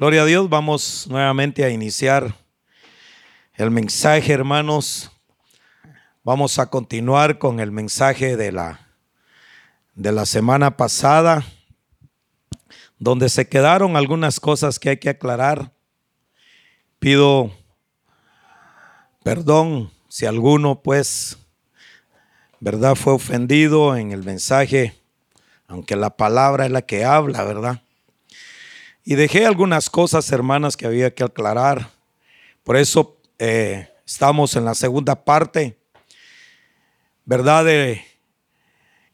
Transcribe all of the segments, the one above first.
Gloria a Dios, vamos nuevamente a iniciar el mensaje, hermanos. Vamos a continuar con el mensaje de la, de la semana pasada, donde se quedaron algunas cosas que hay que aclarar. Pido perdón si alguno, pues, verdad, fue ofendido en el mensaje, aunque la palabra es la que habla, ¿verdad? Y dejé algunas cosas, hermanas, que había que aclarar. Por eso eh, estamos en la segunda parte, ¿verdad? De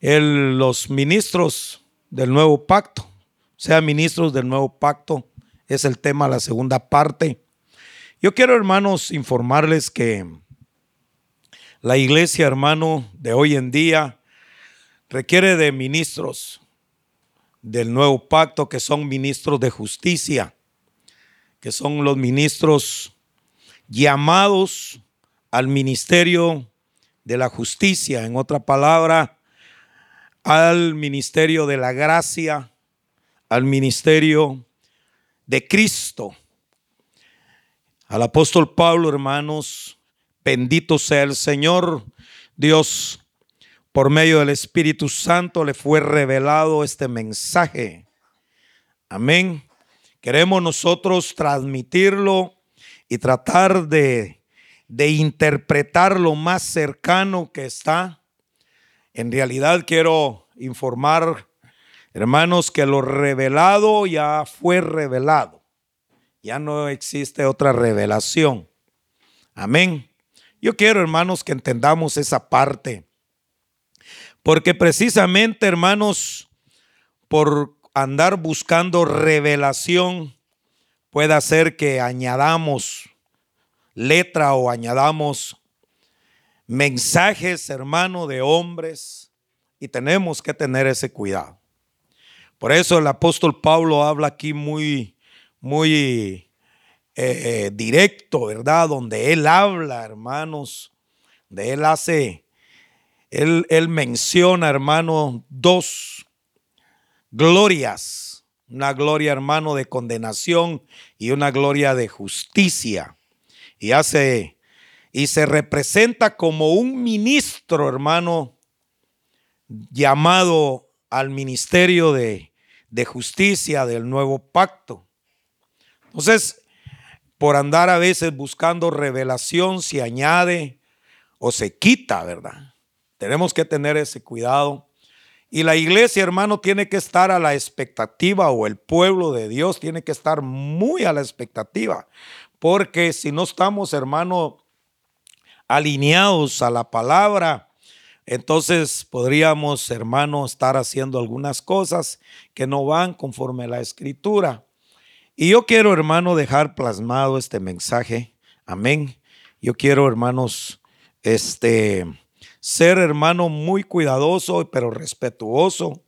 los ministros del nuevo pacto, o sea, ministros del nuevo pacto, es el tema, la segunda parte. Yo quiero, hermanos, informarles que la iglesia, hermano, de hoy en día requiere de ministros del nuevo pacto que son ministros de justicia, que son los ministros llamados al ministerio de la justicia, en otra palabra, al ministerio de la gracia, al ministerio de Cristo. Al apóstol Pablo, hermanos, bendito sea el Señor, Dios por medio del Espíritu Santo le fue revelado este mensaje. Amén. Queremos nosotros transmitirlo y tratar de, de interpretar lo más cercano que está. En realidad quiero informar, hermanos, que lo revelado ya fue revelado. Ya no existe otra revelación. Amén. Yo quiero, hermanos, que entendamos esa parte. Porque precisamente, hermanos, por andar buscando revelación, puede hacer que añadamos letra o añadamos mensajes, hermano, de hombres, y tenemos que tener ese cuidado. Por eso el apóstol Pablo habla aquí muy, muy eh, eh, directo, ¿verdad? Donde él habla, hermanos, de él hace él, menciona, hermano, dos glorias. Una gloria, hermano, de condenación y una gloria de justicia. Y hace, y se representa como un ministro, hermano, llamado al ministerio de, de justicia del nuevo pacto. Entonces, por andar a veces buscando revelación, se añade o se quita, ¿verdad? Tenemos que tener ese cuidado. Y la iglesia, hermano, tiene que estar a la expectativa, o el pueblo de Dios tiene que estar muy a la expectativa. Porque si no estamos, hermano, alineados a la palabra, entonces podríamos, hermano, estar haciendo algunas cosas que no van conforme a la escritura. Y yo quiero, hermano, dejar plasmado este mensaje. Amén. Yo quiero, hermanos, este ser hermano muy cuidadoso, pero respetuoso.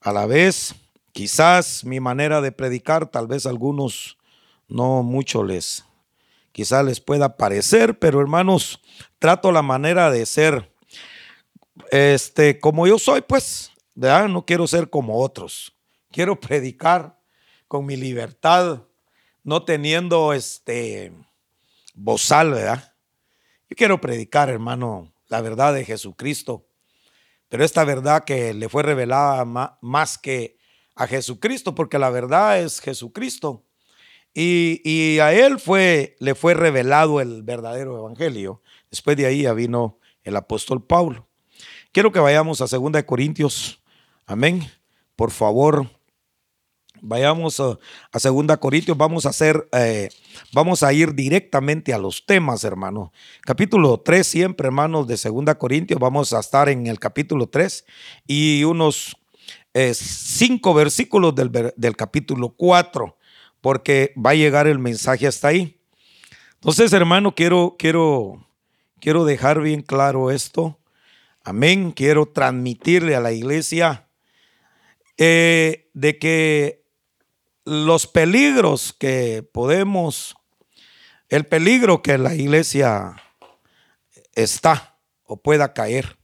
A la vez, quizás mi manera de predicar, tal vez algunos no mucho les, quizás les pueda parecer, pero hermanos, trato la manera de ser, este, como yo soy, pues, ¿verdad? No quiero ser como otros. Quiero predicar con mi libertad, no teniendo este bozal, ¿verdad? Yo quiero predicar, hermano, la verdad de Jesucristo. Pero esta verdad que le fue revelada más que a Jesucristo, porque la verdad es Jesucristo. Y, a él fue, le fue revelado el verdadero evangelio. Después de ahí ya vino el apóstol Pablo. Quiero que vayamos a 2 Corintios. Amén. Por favor, Vayamos a, Segunda Corintios, vamos a hacer, eh, vamos a ir directamente a los temas, hermano. Capítulo 3 siempre, hermanos, de Segunda Corintios, vamos a estar en el capítulo 3 y unos eh, cinco versículos del, del capítulo 4, porque va a llegar el mensaje hasta ahí. Entonces, hermano, quiero, quiero, quiero dejar bien claro esto. Amén. Quiero transmitirle a la iglesia eh, de que los peligros que podemos, el peligro que la iglesia está o pueda caer.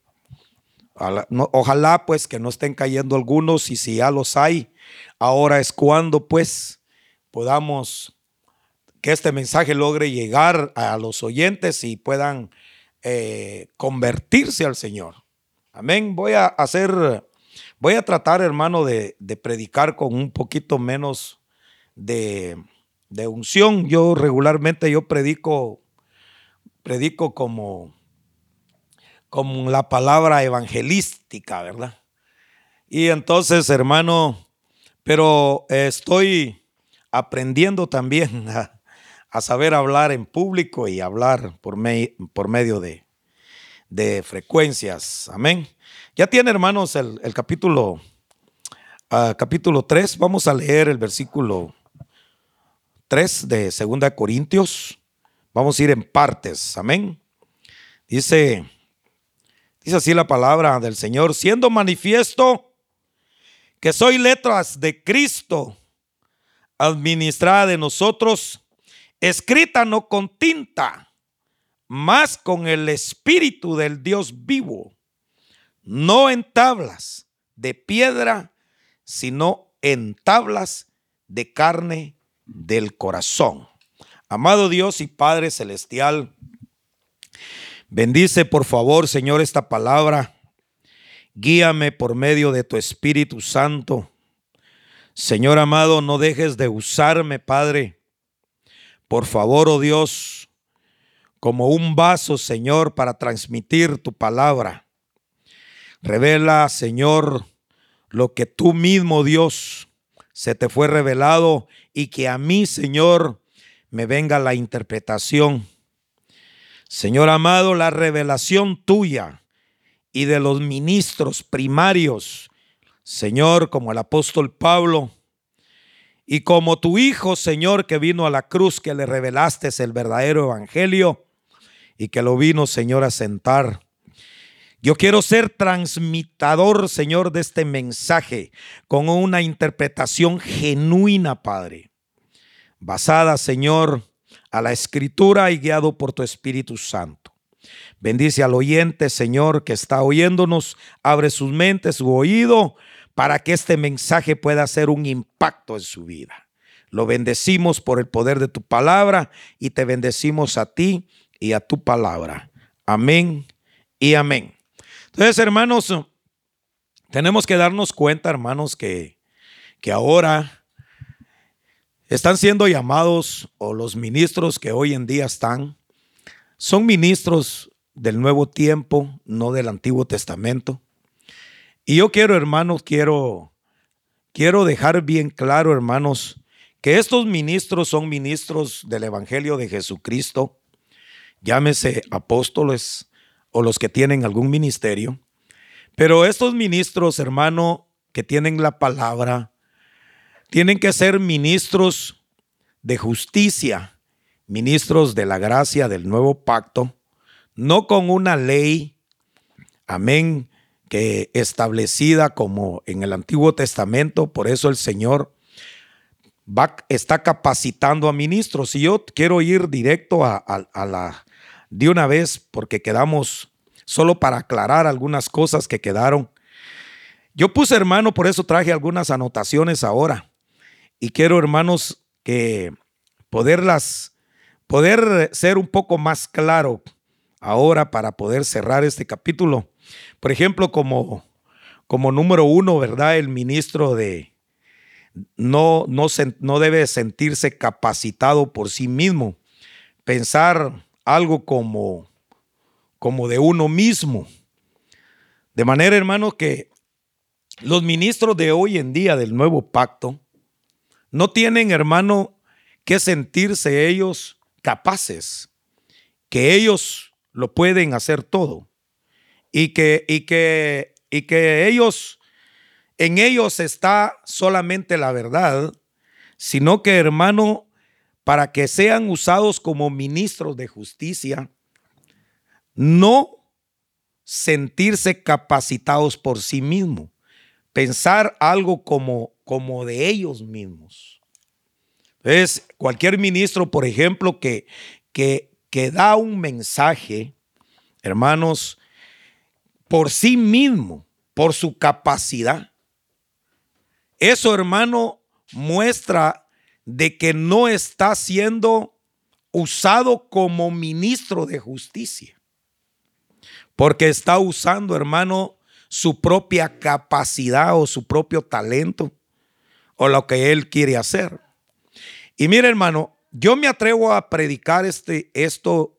Ojalá pues que no estén cayendo algunos y si ya los hay, ahora es cuando pues, podamos, que este mensaje logre llegar a los oyentes y puedan eh, convertirse al Señor. Amén. Voy a hacer, voy a tratar, hermano, de, predicar con un poquito menos de, unción. Yo regularmente yo predico, predico como, como la palabra evangelística, ¿verdad? Y entonces, hermano, pero estoy aprendiendo también a, saber hablar en público y hablar por, medio de, frecuencias. Amén. Ya tiene, hermanos, el, capítulo, uh, capítulo 3. Vamos a leer el versículo 3 de 2 Corintios. Vamos a ir en partes. Amén. Dice, dice así la palabra del Señor, siendo manifiesto que soy letras de Cristo, administrada de nosotros, escrita no con tinta, más con el Espíritu del Dios vivo, no en tablas de piedra, sino en tablas de carne del corazón. Amado Dios y Padre Celestial, bendice por favor, Señor, esta palabra Guíame por medio de tu Espíritu Santo. Señor amado, no dejes de usarme, Padre. Por favor, oh Dios, como un vaso, Señor, para transmitir tu palabra. Revela, Señor, lo que tú mismo, Dios, se te fue revelado y que a mí, Señor, me venga la interpretación. Señor amado, la revelación tuya y de los ministros primarios, Señor, como el apóstol Pablo, y como tu Hijo, Señor, que vino a la cruz, que le revelaste el verdadero evangelio y que lo vino, Señor, a sentar. Yo quiero ser transmitador, Señor, de este mensaje con una interpretación genuina, Padre, basada, Señor, a la escritura y guiado por tu Espíritu Santo. Bendice al oyente, Señor, que está oyéndonos. Abre sus mentes, su oído, para que este mensaje pueda hacer un impacto en su vida. Lo bendecimos por el poder de tu palabra y te bendecimos a ti y a tu palabra. Amén y amén. Entonces, hermanos, tenemos que darnos cuenta, hermanos, que, que ahora están siendo llamados, o los ministros que hoy en día están, son ministros del Nuevo Tiempo, no del Antiguo Testamento. Y yo quiero, hermanos, quiero, quiero dejar bien claro, hermanos, que estos ministros son ministros del Evangelio de Jesucristo, llámese apóstoles o los que tienen algún ministerio. Pero estos ministros, hermano, que tienen la palabra, tienen que ser ministros de justicia, ministros de la gracia del nuevo pacto, no con una ley, amén, que establecida como en el Antiguo Testamento, por eso el Señor va, está capacitando a ministros. Y yo quiero ir directo a, a la, de una vez, porque quedamos solo para aclarar algunas cosas que quedaron. Yo puse, hermano, por eso traje algunas anotaciones ahora. Y quiero, hermanos, que poderlas poder ser un poco más claro ahora para poder cerrar este capítulo. Por ejemplo, como, como número uno, ¿verdad? El ministro de no, no, no debe sentirse capacitado por sí mismo, pensar algo como, como de uno mismo. De manera, hermano, que los ministros de hoy en día del nuevo pacto no tienen, hermano, que sentirse ellos capaces, que ellos lo pueden hacer todo y que, y que, y que ellos, en ellos está solamente la verdad, sino que hermano, para que sean usados como ministros de justicia, no sentirse capacitados por sí mismos, pensar algo como, como de ellos mismos. Es cualquier ministro, por ejemplo, que, que, que da un mensaje, hermanos, por sí mismo, por su capacidad. Eso, hermano, muestra de que no está siendo usado como ministro de justicia. Porque está usando, hermano, su propia capacidad o su propio talento o lo que él quiere hacer. Y mire, hermano, yo me atrevo a predicar este, esto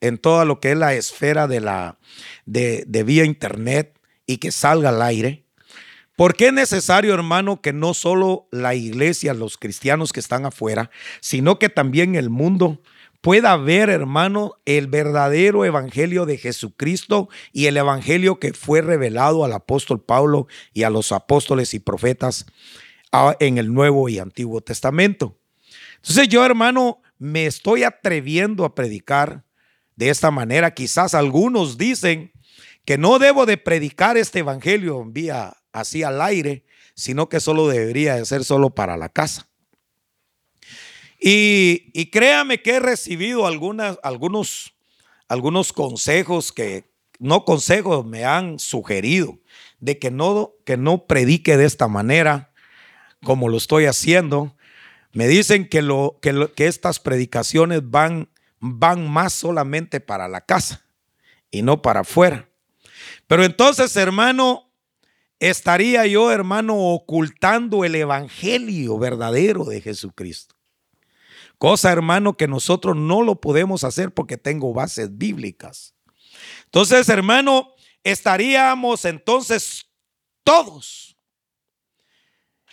en toda lo que es la esfera de la de, de vía internet y que salga al aire. Porque es necesario, hermano, que no solo la iglesia, los cristianos que están afuera, sino que también el mundo pueda ver, hermano, el verdadero evangelio de Jesucristo y el evangelio que fue revelado al apóstol Pablo y a los apóstoles y profetas ah, en el Nuevo y Antiguo Testamento. Entonces yo, hermano, me estoy atreviendo a predicar de esta manera. Quizás algunos dicen que no debo de predicar este evangelio en vía así al aire, sino que solo debería de ser solo para la casa. Y, créame que he recibido algunas, algunos, algunos consejos que, no consejos, me han sugerido de que no, que no predique de esta manera como lo estoy haciendo. Me dicen que, lo, que, que estas predicaciones van, van más solamente para la casa y no para afuera. Pero entonces, hermano, estaría yo, hermano, ocultando el evangelio verdadero de Jesucristo. Cosa, hermano, que nosotros no lo podemos hacer porque tengo bases bíblicas. Entonces, hermano, estaríamos entonces todos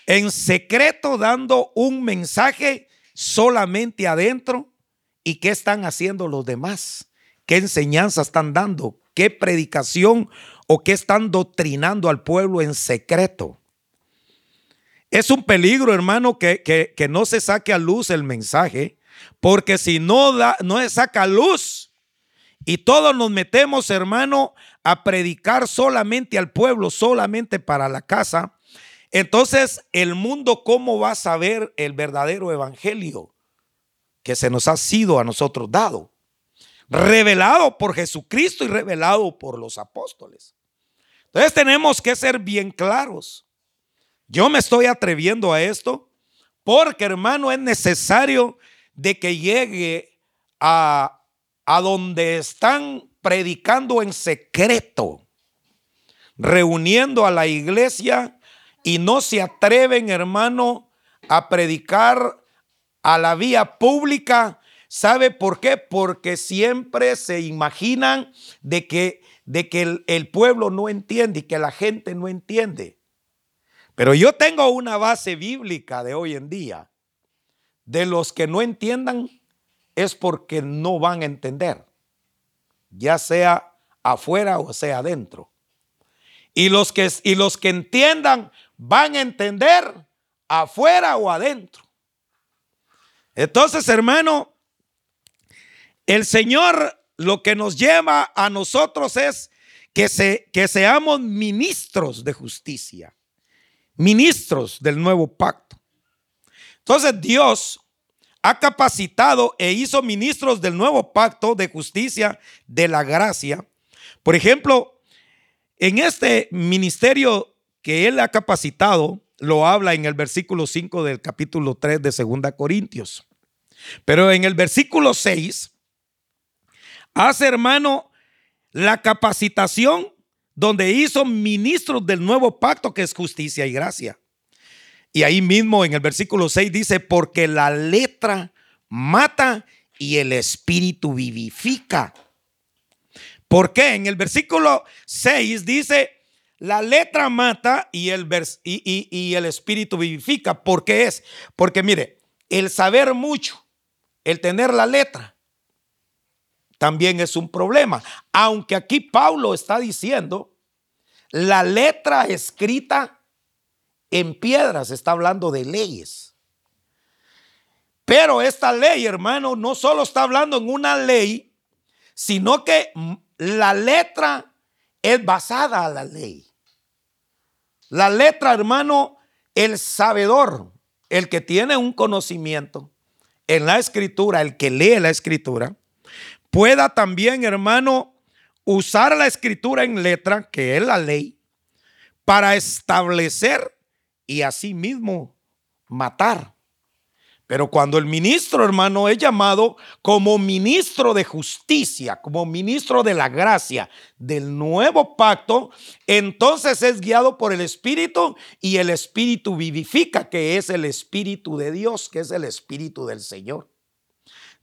en secreto dando un mensaje solamente adentro. ¿Y qué están haciendo los demás? ¿Qué enseñanza están dando? ¿Qué predicación o qué están doctrinando al pueblo en secreto? Es un peligro, hermano, que, que, no se saque a luz el mensaje, porque si no, da, no se saca a luz y todos nos metemos, hermano, a predicar solamente al pueblo, solamente para la casa, entonces el mundo, ¿cómo va a saber el verdadero evangelio que se nos ha sido a nosotros dado? Revelado por Jesucristo y revelado por los apóstoles. Entonces tenemos que ser bien claros. Yo me estoy atreviendo a esto porque, hermano, es necesario de que llegue a, a donde están predicando en secreto, reuniendo a la iglesia y no se atreven, hermano, a predicar a la vía pública. ¿Sabe por qué? Porque siempre se imaginan de que, de que el, el pueblo no entiende y que la gente no entiende. Pero yo tengo una base bíblica de hoy en día. De los que no entiendan es porque no van a entender, ya sea afuera o sea adentro. Y los que, y los que entiendan van a entender afuera o adentro. Entonces, hermano, el Señor lo que nos lleva a nosotros es que, se, que seamos ministros de justicia ministros del nuevo pacto. Entonces Dios ha capacitado e hizo ministros del nuevo pacto de justicia, de la gracia. Por ejemplo, en este ministerio que Él ha capacitado, lo habla en el versículo 5 del capítulo 3 de 2 Corintios. Pero en el versículo 6 hace, hermano, la capacitación donde hizo ministros del nuevo pacto que es justicia y gracia. Y ahí mismo en el versículo 6 dice, porque la letra mata y el espíritu vivifica. ¿Por qué? En el versículo 6 dice, la letra mata y el, y, y el espíritu vivifica. ¿Por qué es? Porque mire, el saber mucho, el tener la letra, también es un problema. Aunque aquí Pablo está diciendo, la letra escrita en piedras está hablando de leyes. Pero esta ley, hermano, no solo está hablando en una ley, sino que la letra es basada a la ley. La letra, hermano, el sabedor, el que tiene un conocimiento en la escritura, el que lee la escritura, pueda también, hermano, usar la escritura en letra, que es la ley, para establecer y asimismo matar Pero cuando el ministro, hermano, es llamado como ministro de justicia, como ministro de la gracia del nuevo pacto, entonces es guiado por el Espíritu y el Espíritu vivifica, que es el Espíritu de Dios, que es el Espíritu del Señor.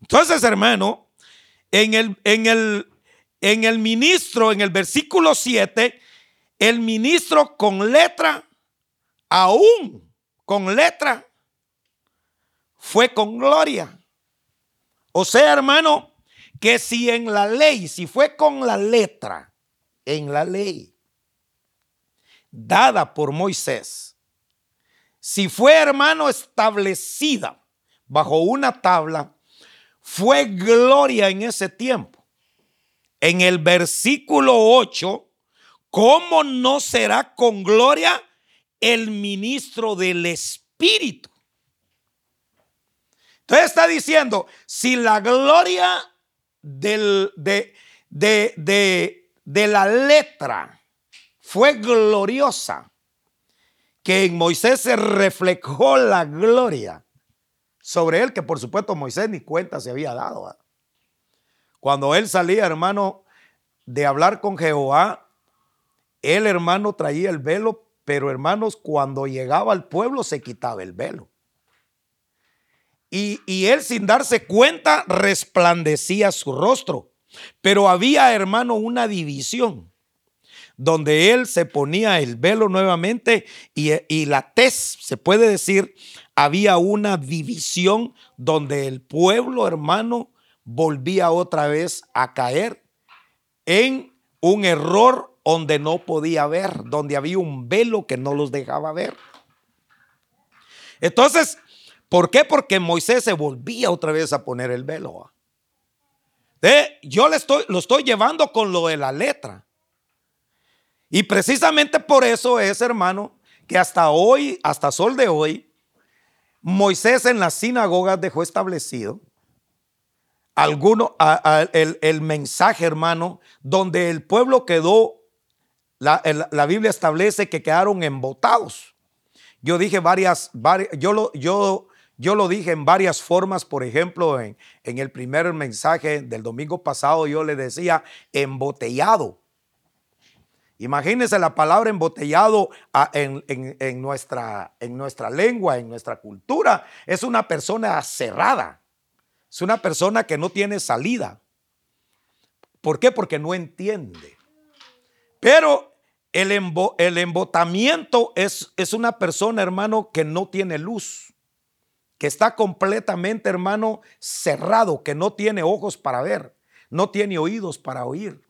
Entonces, hermano, en el, en el, en el ministro, en el versículo 7, el ministro con letra, aún con letra, fue con gloria. O sea, hermano, que si en la ley, si fue con la letra, en la ley dada por Moisés, si fue, hermano, establecida bajo una tabla, fue gloria en ese tiempo. En el versículo 8, ¿cómo no será con gloria el ministro del Espíritu? Entonces está diciendo, si la gloria del, de, de, de la letra fue gloriosa, que en Moisés se reflejó la gloria sobre él, que por supuesto Moisés ni cuenta se había dado. Cuando él salía, hermano, de hablar con Jehová, el hermano traía el velo, pero hermanos, cuando llegaba al pueblo se quitaba el velo. Y, él sin darse cuenta resplandecía su rostro. Pero había, hermano, una división donde él se ponía el velo nuevamente y, y, la tez, se puede decir, había una división donde el pueblo, hermano, volvía otra vez a caer en un error donde no podía ver, donde había un velo que no los dejaba ver. Entonces, ¿Por qué? Porque Moisés se volvía otra vez a poner el velo. yo le estoy, lo estoy llevando con lo de la letra. Y precisamente por eso es, hermano, que hasta hoy, hasta sol de hoy, Moisés en las sinagogas dejó establecido alguno, el, mensaje, hermano, donde el pueblo quedó, la, la, Biblia establece que quedaron embotados. Yo dije varias, varias yo, lo, yo yo lo dije en varias formas, por ejemplo, en, el primer mensaje del domingo pasado yo le decía embotellado. Imagínense la palabra embotellado en, nuestra, en nuestra lengua, en nuestra cultura. Es una persona cerrada. Es una persona que no tiene salida. ¿Por qué? Porque no entiende. Pero el, el embotamiento es, es una persona, hermano, que no tiene luz que está completamente, hermano, cerrado, que no tiene ojos para ver, no tiene oídos para oír.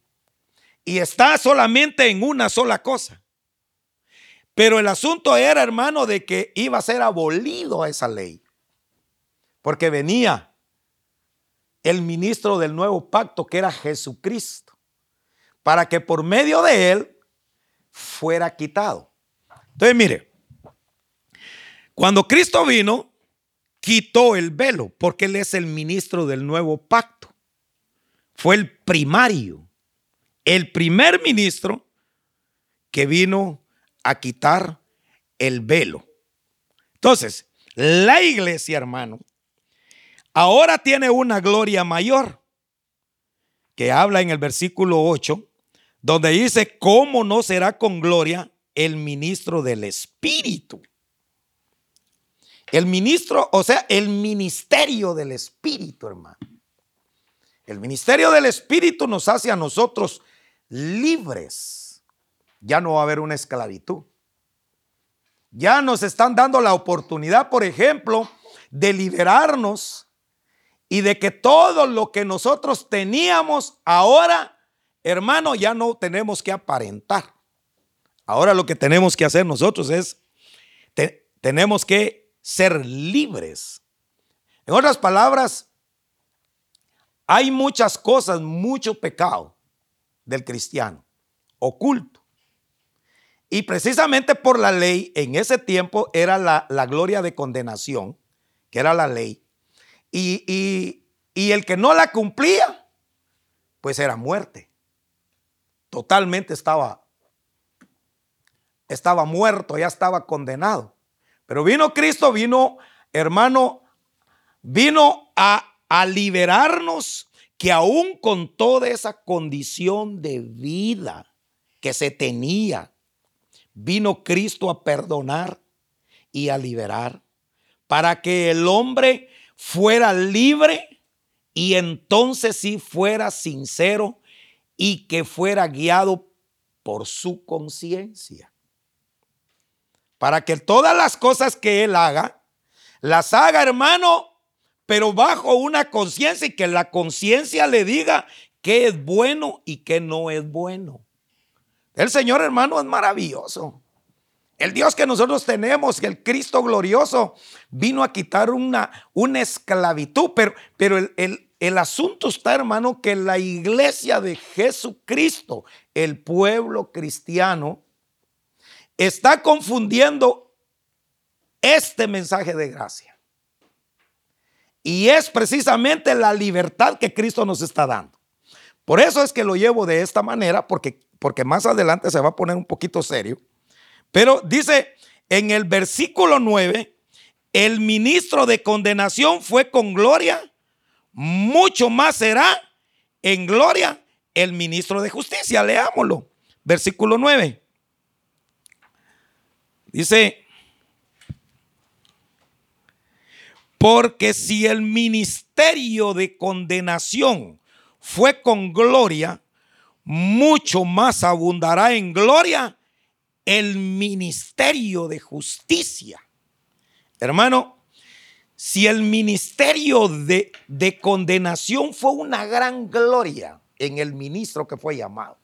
Y está solamente en una sola cosa. Pero el asunto era, hermano, de que iba a ser abolido esa ley. Porque venía el ministro del nuevo pacto, que era Jesucristo, para que por medio de él fuera quitado. Entonces, mire, cuando Cristo vino, quitó el velo porque él es el ministro del nuevo pacto. Fue el primario, el primer ministro que vino a quitar el velo. Entonces, la iglesia, hermano, ahora tiene una gloria mayor, que habla en el versículo 8, donde dice, ¿cómo no será con gloria el ministro del Espíritu? El ministro, o sea, el ministerio del Espíritu, hermano. El ministerio del Espíritu nos hace a nosotros libres. Ya no va a haber una esclavitud. Ya nos están dando la oportunidad, por ejemplo, de liberarnos y de que todo lo que nosotros teníamos ahora, hermano, ya no tenemos que aparentar. Ahora lo que tenemos que hacer nosotros es, tenemos que ser libres. En otras palabras, hay muchas cosas, mucho pecado del cristiano, oculto. Y precisamente por la ley, en ese tiempo era la, gloria de condenación, que era la ley. Y, y el que no la cumplía, pues era muerte. Totalmente estaba, estaba muerto, ya estaba condenado. Pero vino Cristo, vino, hermano, vino a, a liberarnos que aún con toda esa condición de vida que se tenía, vino Cristo a perdonar y a liberar para que el hombre fuera libre y entonces sí fuera sincero y que fuera guiado por su conciencia. Para que todas las cosas que él haga, las haga hermano, pero bajo una conciencia y que la conciencia le diga qué es bueno y qué no es bueno. El Señor hermano es maravilloso. El Dios que nosotros tenemos, el Cristo glorioso, vino a quitar una, una esclavitud, pero, pero el, el asunto está, hermano, que la iglesia de Jesucristo, el pueblo cristiano, está confundiendo este mensaje de gracia. Y es precisamente la libertad que Cristo nos está dando. Por eso es que lo llevo de esta manera, porque, porque más adelante se va a poner un poquito serio. Pero dice en el versículo 9, el ministro de condenación fue con gloria, mucho más será en gloria el ministro de justicia. Leámoslo. Versículo 9. Dice, porque si el ministerio de condenación fue con gloria, mucho más abundará en gloria el ministerio de justicia. Hermano, si el ministerio de, de, condenación fue una gran gloria en el ministro que fue llamado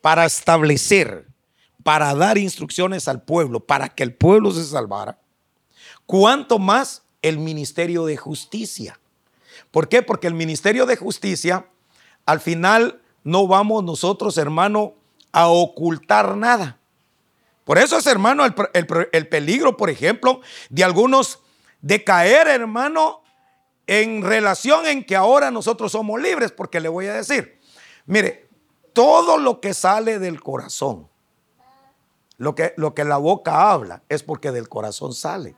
para establecer, para dar instrucciones al pueblo, para que el pueblo se salvara, cuánto más el ministerio de justicia. ¿Por qué? Porque el ministerio de justicia, al final no vamos nosotros, hermano, a ocultar nada. Por eso es, hermano, el, peligro, por ejemplo, de algunos de caer, hermano, en relación en que ahora nosotros somos libres, porque le voy a decir, mire, todo lo que sale del corazón, lo que, lo que la boca habla, es porque del corazón sale.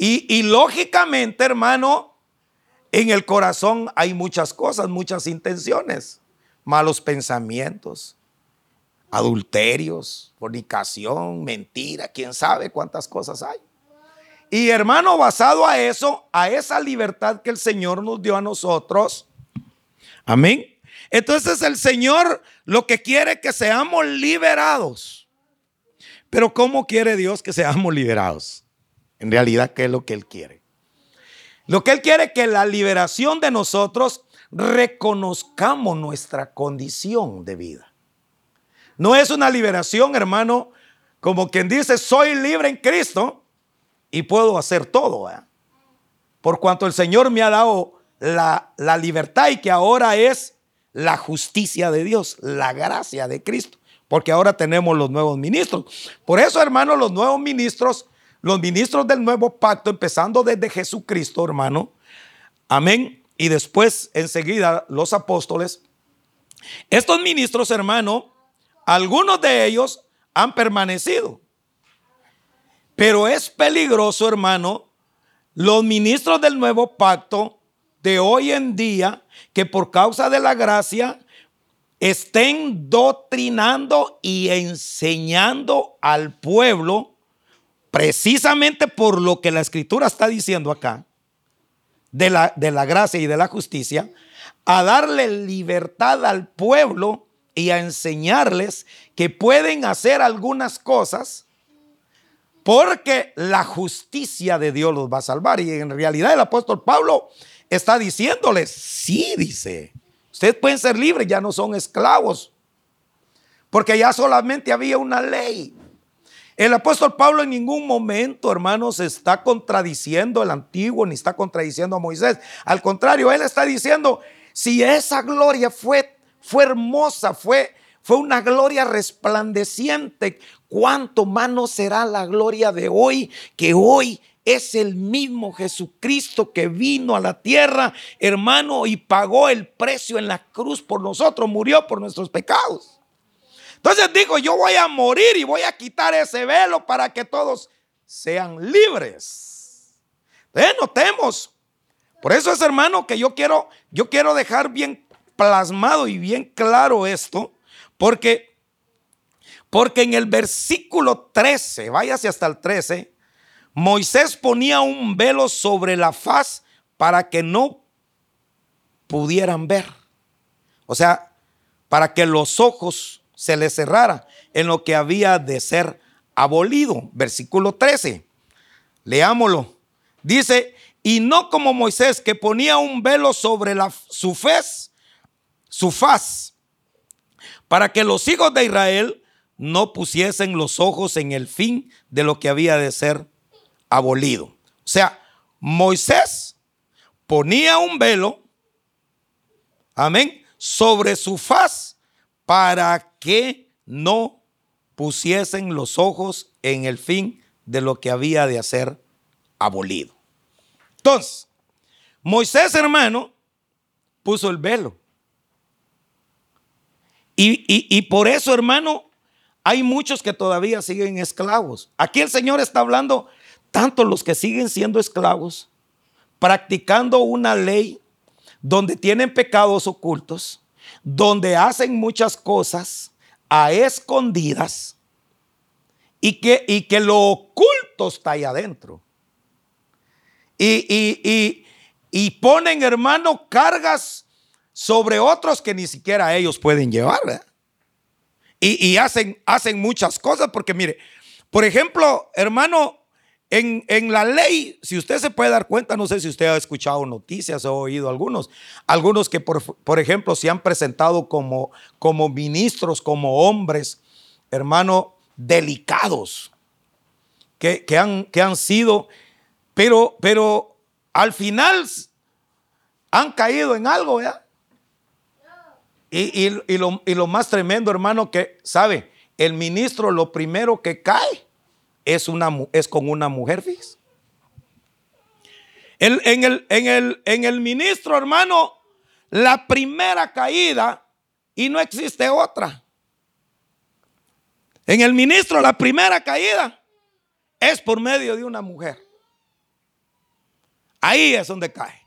Y, lógicamente, hermano, en el corazón hay muchas cosas, muchas intenciones, malos pensamientos, adulterios, fornicación, mentira, quién sabe cuántas cosas hay. Y hermano, basado a eso, a esa libertad que el Señor nos dio a nosotros, amén. Entonces el Señor lo que quiere es que seamos liberados. Pero ¿cómo quiere Dios que seamos liberados? En realidad, ¿qué es lo que Él quiere? Lo que Él quiere es que la liberación de nosotros reconozcamos nuestra condición de vida. No es una liberación, hermano, como quien dice, soy libre en Cristo y puedo hacer todo. Por cuanto el Señor me ha dado la, la libertad y que ahora es la justicia de Dios, la gracia de Cristo. Porque ahora tenemos los nuevos ministros. Por eso, hermano, los nuevos ministros, los ministros del nuevo pacto, empezando desde Jesucristo, hermano. Amén. Y después, enseguida, los apóstoles. Estos ministros, hermano, algunos de ellos han permanecido. Pero es peligroso, hermano, los ministros del nuevo pacto de hoy en día que por causa de la gracia estén doctrinando y enseñando al pueblo precisamente por lo que la escritura está diciendo acá, de la, de la gracia y de la justicia, a darle libertad al pueblo y a enseñarles que pueden hacer algunas cosas porque la justicia de Dios los va a salvar. Y en realidad el apóstol Pablo está diciéndoles, sí, dice, ustedes pueden ser libres, ya no son esclavos, porque ya solamente había una ley. El apóstol Pablo en ningún momento, hermanos, está contradiciendo el antiguo ni está contradiciendo a Moisés. Al contrario, él está diciendo, si esa gloria fue fue hermosa, fue, fue una gloria resplandeciente. ¿Cuánto más será la gloria de hoy que hoy es el mismo Jesucristo que vino a la tierra, hermano, y pagó el precio en la cruz por nosotros, murió por nuestros pecados. Entonces dijo, yo voy a morir y voy a quitar ese velo para que todos sean libres. Entonces notemos Por eso es, hermano, que yo quiero, yo quiero dejar bien plasmado y bien claro esto, porque, porque en el versículo 13, váyase hasta el 13, Moisés ponía un velo sobre la faz para que no pudieran ver. O sea, para que los ojos se les cerraran en lo que había de ser abolido. Versículo 13. Leámoslo. Dice, y no como Moisés que ponía un velo sobre la, su fez, su faz, para que los hijos de Israel no pusiesen los ojos en el fin de lo que había de ser abolido. O sea, Moisés ponía un velo, amén, sobre su faz para que no pusiesen los ojos en el fin de lo que había de ser abolido. Entonces, Moisés, hermano, puso el velo. Y, por eso, hermano, hay muchos que todavía siguen esclavos. Aquí el Señor está hablando tanto los que siguen siendo esclavos, practicando una ley donde tienen pecados ocultos, donde hacen muchas cosas a escondidas y que, y que lo oculto está ahí adentro. Y, y, ponen, hermano, cargas sobre otros que ni siquiera ellos pueden llevar. Y, hacen, hacen muchas cosas porque, mire, por ejemplo, hermano, en, en, la ley, si usted se puede dar cuenta, no sé si usted ha escuchado noticias o oído algunos, algunos que, por, por ejemplo, se han presentado como, como ministros, como hombres, hermano, delicados, que, que, han, que han sido pero, pero al final han caído en algo, ¿verdad? Y, lo, más tremendo, hermano, que sabe, el ministro lo primero que cae es, una, es con una mujer, fíjese. en, el, en, el, en el ministro, hermano, la primera caída y no existe otra. En el ministro, la primera caída es por medio de una mujer. Ahí es donde cae.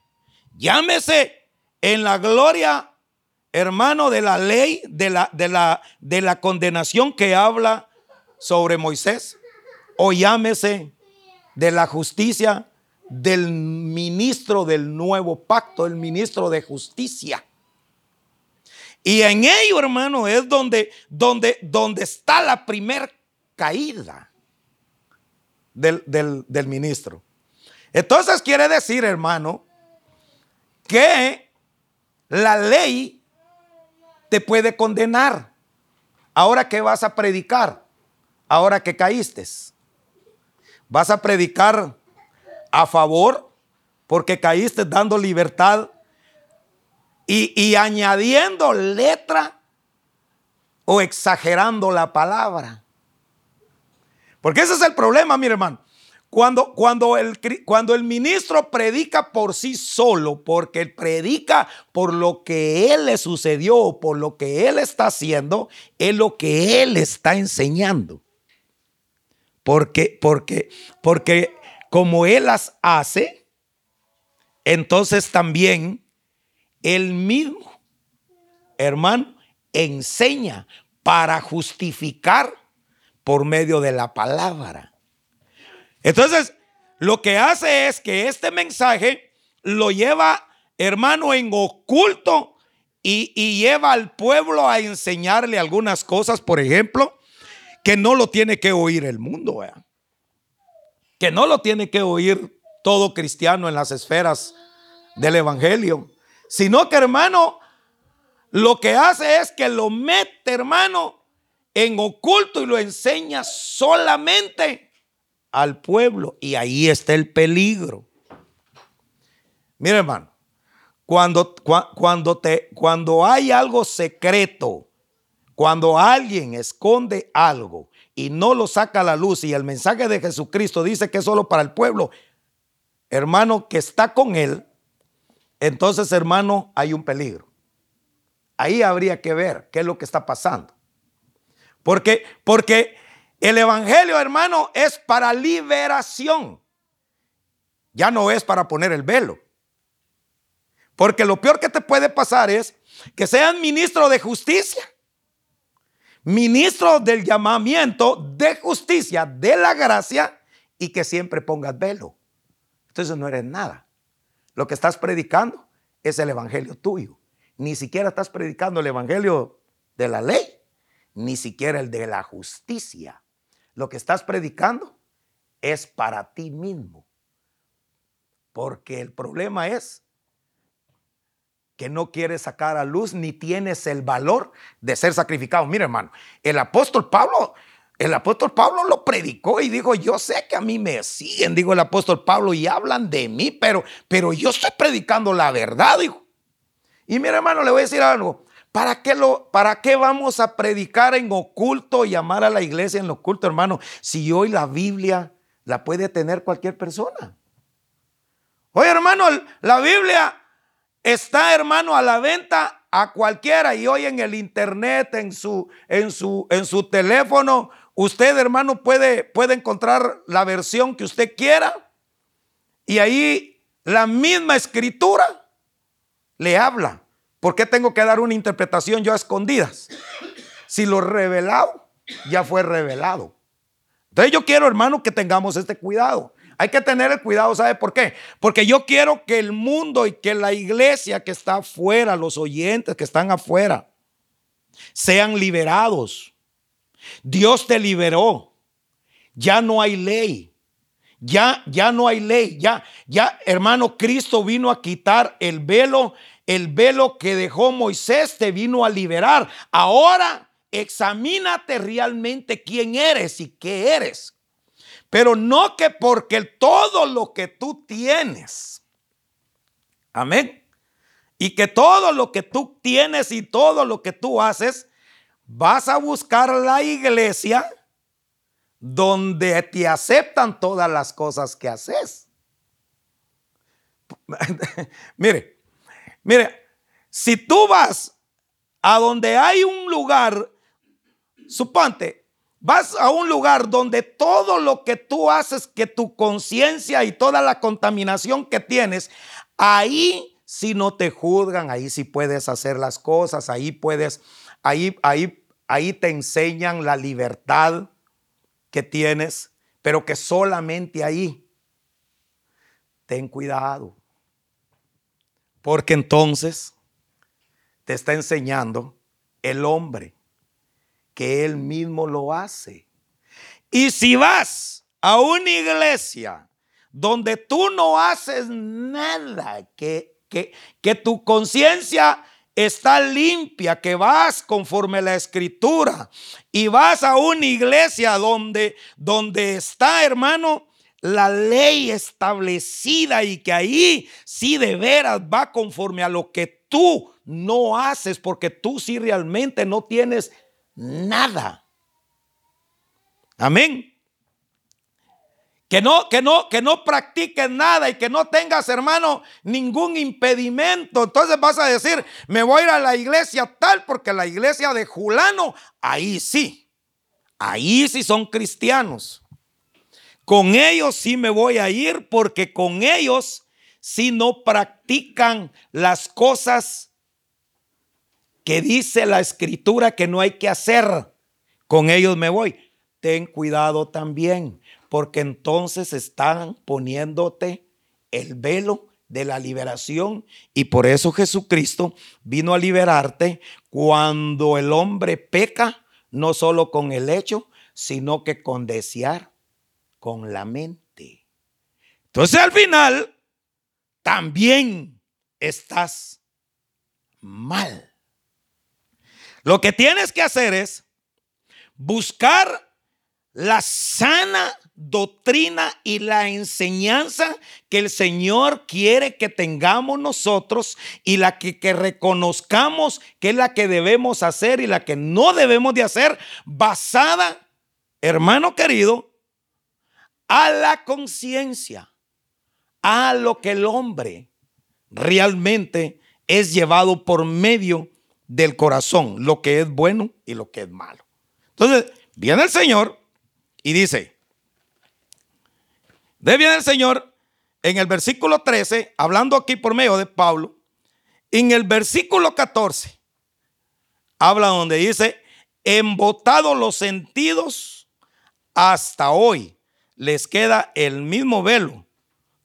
Llámese en la gloria, hermano, de la ley, de la, de la, de la condenación que habla sobre Moisés, o llámese de la justicia del ministro del nuevo pacto, el ministro de justicia. Y en ello, hermano, es donde, donde, donde está la primer caída del, del ministro. Entonces quiere decir, hermano, que la ley te puede condenar. Ahora que vas a predicar, ahora que caíste, vas a predicar a favor porque caíste dando libertad y, y añadiendo letra o exagerando la palabra. Porque ese es el problema, mi hermano. Cuando, cuando, el, cuando el ministro predica por sí solo, porque predica por lo que él le sucedió por lo que él está haciendo, es lo que él está enseñando. Porque, porque, porque como él las hace, entonces también él mismo, hermano, enseña para justificar por medio de la palabra. Entonces, lo que hace es que este mensaje lo lleva, hermano, en oculto y, lleva al pueblo a enseñarle algunas cosas, por ejemplo, que no lo tiene que oír el mundo, que no lo tiene que oír todo cristiano en las esferas del Evangelio, sino que, hermano, lo que hace es que lo mete, hermano, en oculto y lo enseña solamente al pueblo. Y ahí está el peligro. Mira hermano, cuando, cuando, te, cuando hay algo secreto, cuando alguien esconde algo y no lo saca a la luz y el mensaje de Jesucristo dice que es solo para el pueblo, hermano, que está con él, entonces hermano, hay un peligro. Ahí habría que ver qué es lo que está pasando. Porque, porque el Evangelio, hermano, es para liberación. Ya no es para poner el velo. Porque lo peor que te puede pasar es que seas ministro de justicia, ministro del llamamiento de justicia, de la gracia, y que siempre pongas velo. Entonces no eres nada. Lo que estás predicando es el evangelio tuyo. Ni siquiera estás predicando el evangelio de la ley, ni siquiera el de la justicia. Lo que estás predicando es para ti mismo. Porque el problema es que no quieres sacar a luz ni tienes el valor de ser sacrificado. Mira, hermano, el apóstol Pablo, el apóstol Pablo lo predicó y dijo, yo sé que a mí me siguen, digo el apóstol Pablo, y hablan de mí, pero, pero yo estoy predicando la verdad. Y mira, hermano, le voy a decir algo. ¿Para qué, lo, ¿Para qué vamos a predicar en oculto y llamar a la iglesia en oculto, hermano? Si hoy la Biblia la puede tener cualquier persona. Oye, hermano, la Biblia está, hermano, a la venta a cualquiera y hoy en el internet, en su, en su, en su teléfono, usted, hermano, puede, puede encontrar la versión que usted quiera y ahí la misma escritura le habla. ¿Por qué tengo que dar una interpretación yo a escondidas? Si lo revelado ya fue revelado. Entonces yo quiero, hermano, que tengamos este cuidado. Hay que tener el cuidado, ¿sabe por qué? Porque yo quiero que el mundo y que la iglesia que está afuera, los oyentes que están afuera, sean liberados. Dios te liberó. Ya no hay ley. Ya, ya no hay ley. Ya, ya, hermano, Cristo vino a quitar el velo, el velo que dejó Moisés te vino a liberar. Ahora examínate realmente quién eres y qué eres. Pero no que porque todo lo que tú tienes, amén, y que todo lo que tú tienes y todo lo que tú haces, vas a buscar la iglesia donde te aceptan todas las cosas que haces. mire, mire, si tú vas a donde hay un lugar Suponte, vas a un lugar donde todo lo que tú haces, que tu conciencia y toda la contaminación que tienes, ahí si no te juzgan, ahí sí puedes hacer las cosas, ahí puedes, ahí, ahí, ahí te enseñan la libertad que tienes, pero que solamente ahí. Ten cuidado, porque entonces te está enseñando el hombre que Él mismo lo hace. Y si vas a una iglesia donde tú no haces nada, que, que, que tu conciencia está limpia, que vas conforme a la escritura y vas a una iglesia donde, donde está, hermano, la ley establecida y que ahí sí de veras va conforme a lo que tú no haces, porque tú sí realmente no tienes nada. Amén. Que no, que no, que no practiques nada y que no tengas, hermano, ningún impedimento. Entonces vas a decir, me voy a ir a la iglesia tal, porque la iglesia de Julano, ahí sí, ahí sí son cristianos. Con ellos sí me voy a ir porque con ellos sí no practican las cosas que dice la escritura que no hay que hacer, con ellos me voy. Ten cuidado también, porque entonces están poniéndote el velo de la liberación y por eso Jesucristo vino a liberarte cuando el hombre peca, no solo con el hecho, sino que con desear, con la mente. Entonces al final, también estás mal. Lo que tienes que hacer es buscar la sana doctrina y la enseñanza que el Señor quiere que tengamos nosotros y la que, reconozcamos que es la que debemos hacer y la que no debemos de hacer, basada, hermano querido, a la conciencia, a lo que el hombre realmente es llevado por medio del corazón, lo que es bueno y lo que es malo. Entonces, viene el Señor y dice, de viene el Señor en el versículo 13, hablando aquí por medio de Pablo, En el versículo 14 habla donde dice, embotados los sentidos hasta hoy, les queda el mismo velo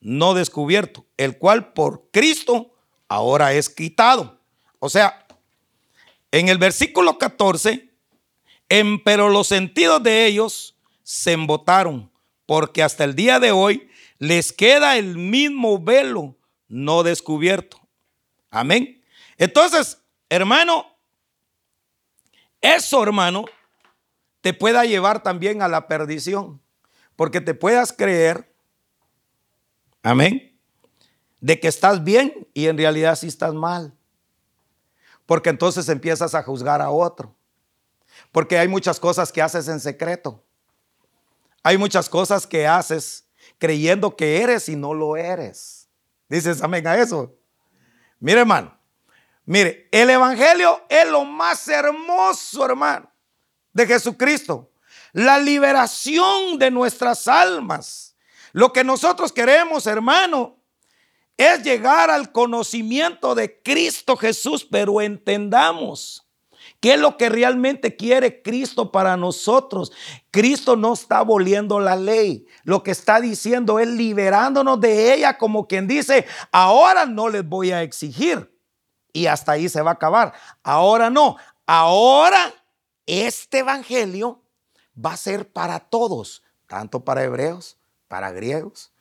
no descubierto, el cual por Cristo ahora es quitado. O sea, en el versículo 14, en, pero los sentidos de ellos se embotaron, porque hasta el día de hoy les queda el mismo velo no descubierto. Amén. Entonces, hermano, eso, hermano, te pueda llevar también a la perdición, porque te puedas creer, amén, de que estás bien y en realidad sí estás mal, porque entonces empiezas a juzgar a otro, porque hay muchas cosas que haces en secreto, hay muchas cosas que haces creyendo que eres y no lo eres. Dices amén a eso. Mire, hermano, mire, el Evangelio es lo más hermoso, hermano de Jesucristo, la liberación de nuestras almas. Lo que nosotros queremos, hermano, es llegar al conocimiento de Cristo Jesús, pero entendamos qué es lo que realmente quiere Cristo para nosotros. Cristo no está aboliendo la ley, lo que está diciendo es liberándonos de ella como quien dice, ahora no les voy a exigir. Y hasta ahí se va a acabar. Ahora no, ahora este evangelio va a ser para todos, tanto para hebreos, para griegos,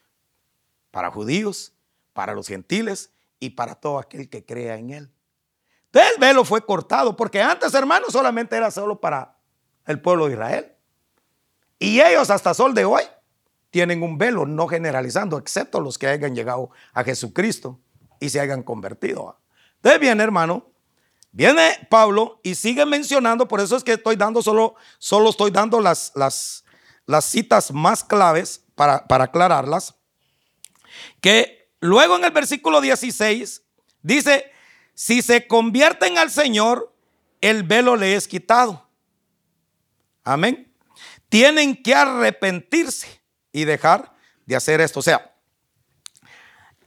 para judíos, para los gentiles y para todo aquel que crea en él. Entonces el velo fue cortado, porque antes, hermanos, solamente era solo para el pueblo de Israel. Y ellos hasta sol de hoy tienen un velo, no generalizando, excepto los que hayan llegado a Jesucristo y se hayan convertido. Entonces bien, hermano, Viene Pablo y sigue mencionando, por eso es que estoy dando solo, solo estoy dando las, las, las citas más claves para, para aclararlas, que luego en el versículo 16 dice, si se convierten al Señor, el velo le es quitado. Amén. Tienen que arrepentirse y dejar de hacer esto. O sea,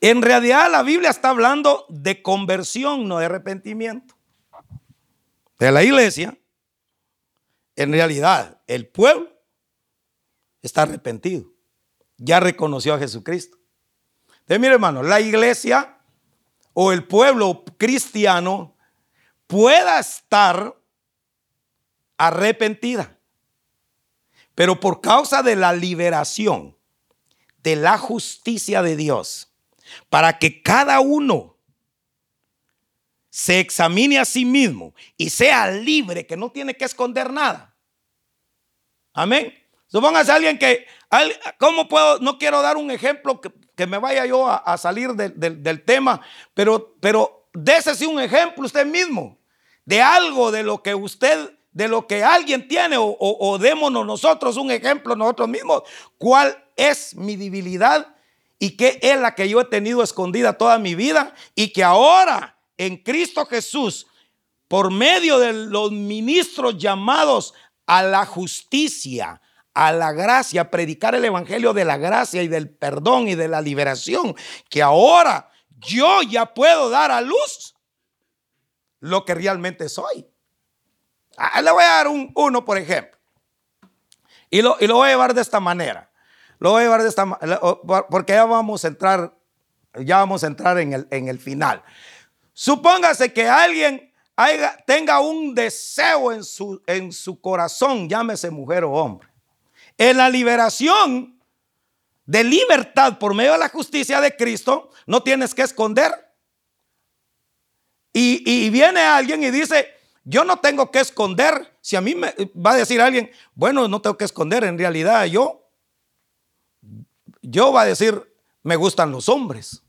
en realidad la Biblia está hablando de conversión, no de arrepentimiento de la iglesia, en realidad el pueblo está arrepentido. Ya reconoció a Jesucristo. Entonces, mire hermano, la iglesia o el pueblo cristiano pueda estar arrepentida, pero por causa de la liberación, de la justicia de Dios, para que cada uno se examine a sí mismo y sea libre, que no tiene que esconder nada. Amén. Supóngase alguien que, ¿cómo puedo? No quiero dar un ejemplo que, me vaya yo a, salir del tema, pero, pero un ejemplo usted mismo de algo de lo que usted, de lo que alguien tiene, o, o démonos nosotros un ejemplo nosotros mismos. ¿Cuál es mi debilidad y qué es la que yo he tenido escondida toda mi vida y que ahora en Cristo Jesús, por medio de los ministros llamados a la justicia, a la gracia, predicar el evangelio de la gracia y del perdón y de la liberación, que ahora yo ya puedo dar a luz lo que realmente soy. Ah, le voy a dar un, uno, por ejemplo. Y lo, y lo voy a llevar de esta manera. Lo voy a llevar de esta porque ya vamos a entrar, ya vamos a entrar en el, en el final. Supóngase que alguien tenga un deseo en su, en su corazón, llámese mujer o hombre. En la liberación de libertad por medio de la justicia de Cristo, no tienes que esconder. Y, y, viene alguien y dice, yo no tengo que esconder. Si a mí me va a decir alguien, bueno, no tengo que esconder, en realidad yo, yo va a decir, me gustan los hombres.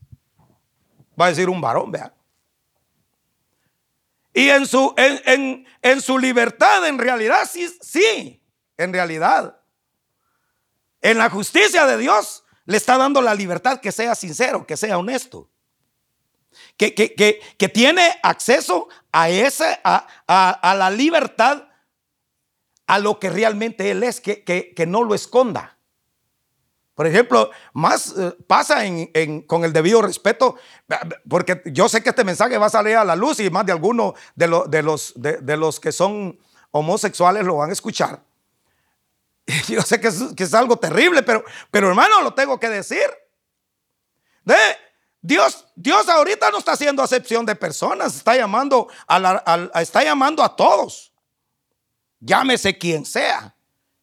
Va a decir un varón, vea. Y en su, en, en, su libertad, en realidad, sí, sí, en realidad. En la justicia de Dios le está dando la libertad que sea sincero, que sea honesto. Que, que, que, tiene acceso a, ese, a, a, la libertad, a lo que realmente Él es, que, que no lo esconda. Por ejemplo, más eh, pasa en, con el debido respeto, porque yo sé que este mensaje va a salir a la luz y más de alguno de, de los, de, los que son homosexuales lo van a escuchar. Yo sé que es, algo terrible, pero, pero hermano, lo tengo que decir. De, Dios, Dios ahorita no está haciendo acepción de personas, está llamando a, está llamando a todos. Llámese quien sea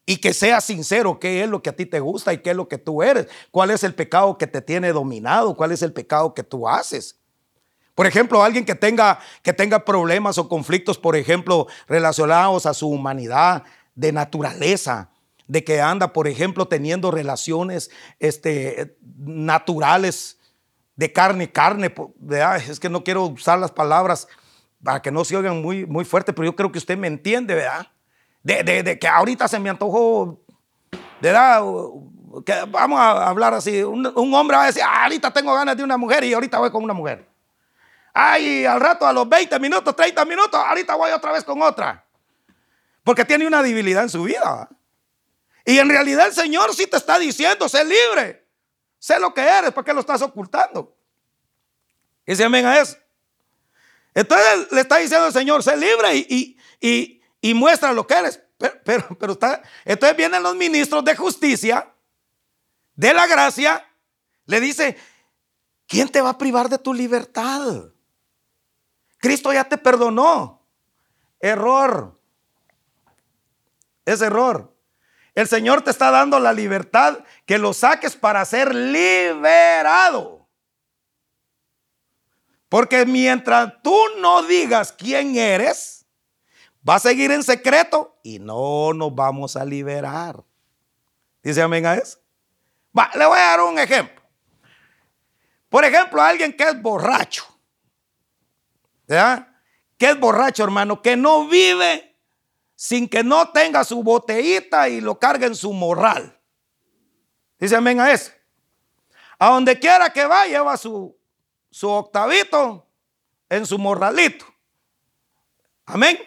y que sea sincero qué es lo que a ti te gusta y qué es lo que tú eres, cuál es el pecado que te tiene dominado, cuál es el pecado que tú haces. Por ejemplo, alguien que tenga, que tenga problemas o conflictos, por ejemplo, relacionados a su humanidad, de naturaleza, de que anda, por ejemplo, teniendo relaciones este, naturales de carne, carne, es que no quiero usar las palabras para que no se oigan muy, muy fuerte, pero yo creo que usted me entiende, ¿verdad? de, que ahorita se me antojó, de edad, que vamos a hablar así, un, hombre va a decir, ah, ahorita tengo ganas de una mujer y ahorita voy con una mujer. Ay, al rato, a los 20 minutos, 30 minutos, ahorita voy otra vez con otra. Porque tiene una debilidad en su vida. Y en realidad el Señor sí te está diciendo, sé libre. Sé lo que eres, ¿por qué lo estás ocultando? Y se amén a eso. Entonces le está diciendo el Señor, sé libre y, y y muestra lo que eres. Pero, pero, está, entonces vienen los ministros de justicia, de la gracia, le dice, ¿quién te va a privar de tu libertad? Cristo ya te perdonó. Error. Es error. El Señor te está dando la libertad que lo saques para ser liberado. Porque mientras tú no digas quién eres, Va a seguir en secreto y no nos vamos a liberar. Dice amén a eso. Le voy a dar un ejemplo. Por ejemplo, alguien que es borracho. ¿Ya? Que es borracho, hermano, que no vive sin que no tenga su botellita y lo cargue en su morral. Dice amén a eso. A donde quiera que va, lleva su, su octavito en su morralito. Amén.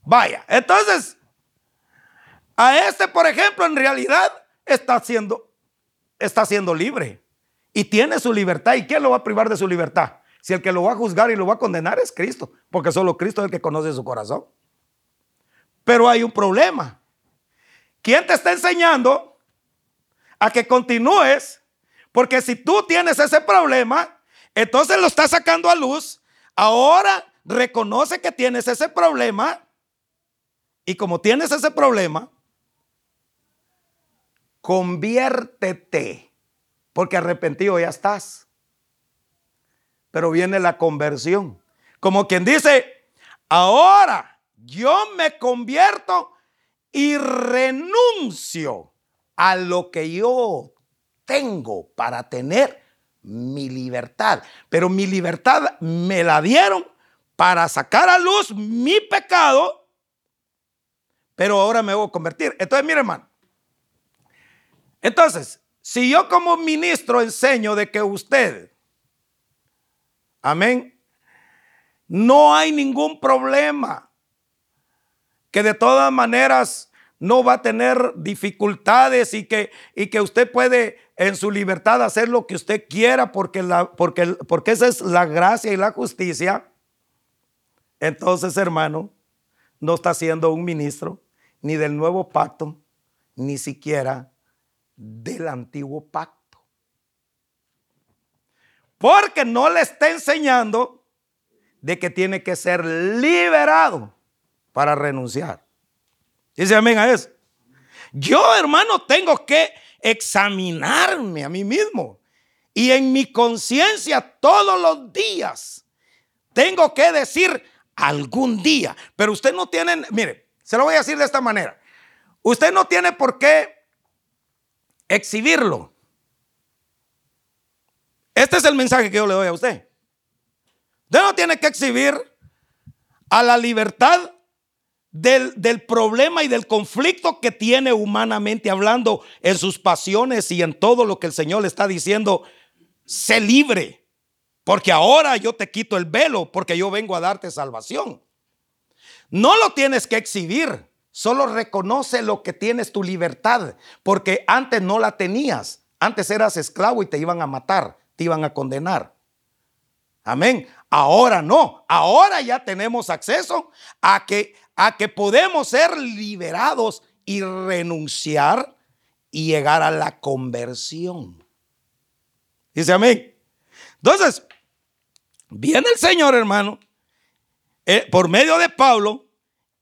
Vaya, entonces, a este, por ejemplo, en realidad está siendo, está siendo libre y tiene su libertad. ¿Y quién lo va a privar de su libertad? Si el que lo va a juzgar y lo va a condenar es Cristo, porque solo Cristo es el que conoce su corazón. Pero hay un problema. ¿Quién te está enseñando a que continúes? Porque si tú tienes ese problema, entonces lo estás sacando a luz. Ahora reconoce que tienes ese problema y como tienes ese problema, conviértete, porque arrepentido ya estás. Pero viene la conversión. Como quien dice, ahora yo me convierto y renuncio a lo que yo tengo para tener mi libertad. Pero mi libertad me la dieron para sacar a luz mi pecado pero ahora me voy a convertir. Entonces, mire, hermano. Entonces, si yo como ministro enseño de que usted, amén, no hay ningún problema, que de todas maneras no va a tener dificultades y que, y que usted puede en su libertad hacer lo que usted quiera porque, la, porque, porque esa es la gracia y la justicia, entonces hermano, no está siendo un ministro, ni del nuevo pacto, ni siquiera del antiguo pacto. Porque no le está enseñando de que tiene que ser liberado para renunciar. Dice amén a eso. Yo, hermano, tengo que examinarme a mí mismo. Y en mi conciencia todos los días tengo que decir algún día. Pero usted no tiene, mire, se lo voy a decir de esta manera. Usted no tiene por qué exhibirlo. Este es el mensaje que yo le doy a usted. Usted no tiene que exhibir a la libertad del, del, problema y del conflicto que tiene humanamente hablando en sus pasiones y en todo lo que el Señor le está diciendo. Sé libre, porque ahora yo te quito el velo, porque yo vengo a darte salvación. No lo tienes que exhibir. solo reconoce lo que tienes tu libertad, porque antes no la tenías. Antes eras esclavo y te iban a matar, te iban a condenar. Amén. Ahora no, ahora ya tenemos acceso a que a que podemos ser liberados y renunciar y llegar a la conversión. Dice amén. Entonces, viene el Señor, hermano, eh, por medio de Pablo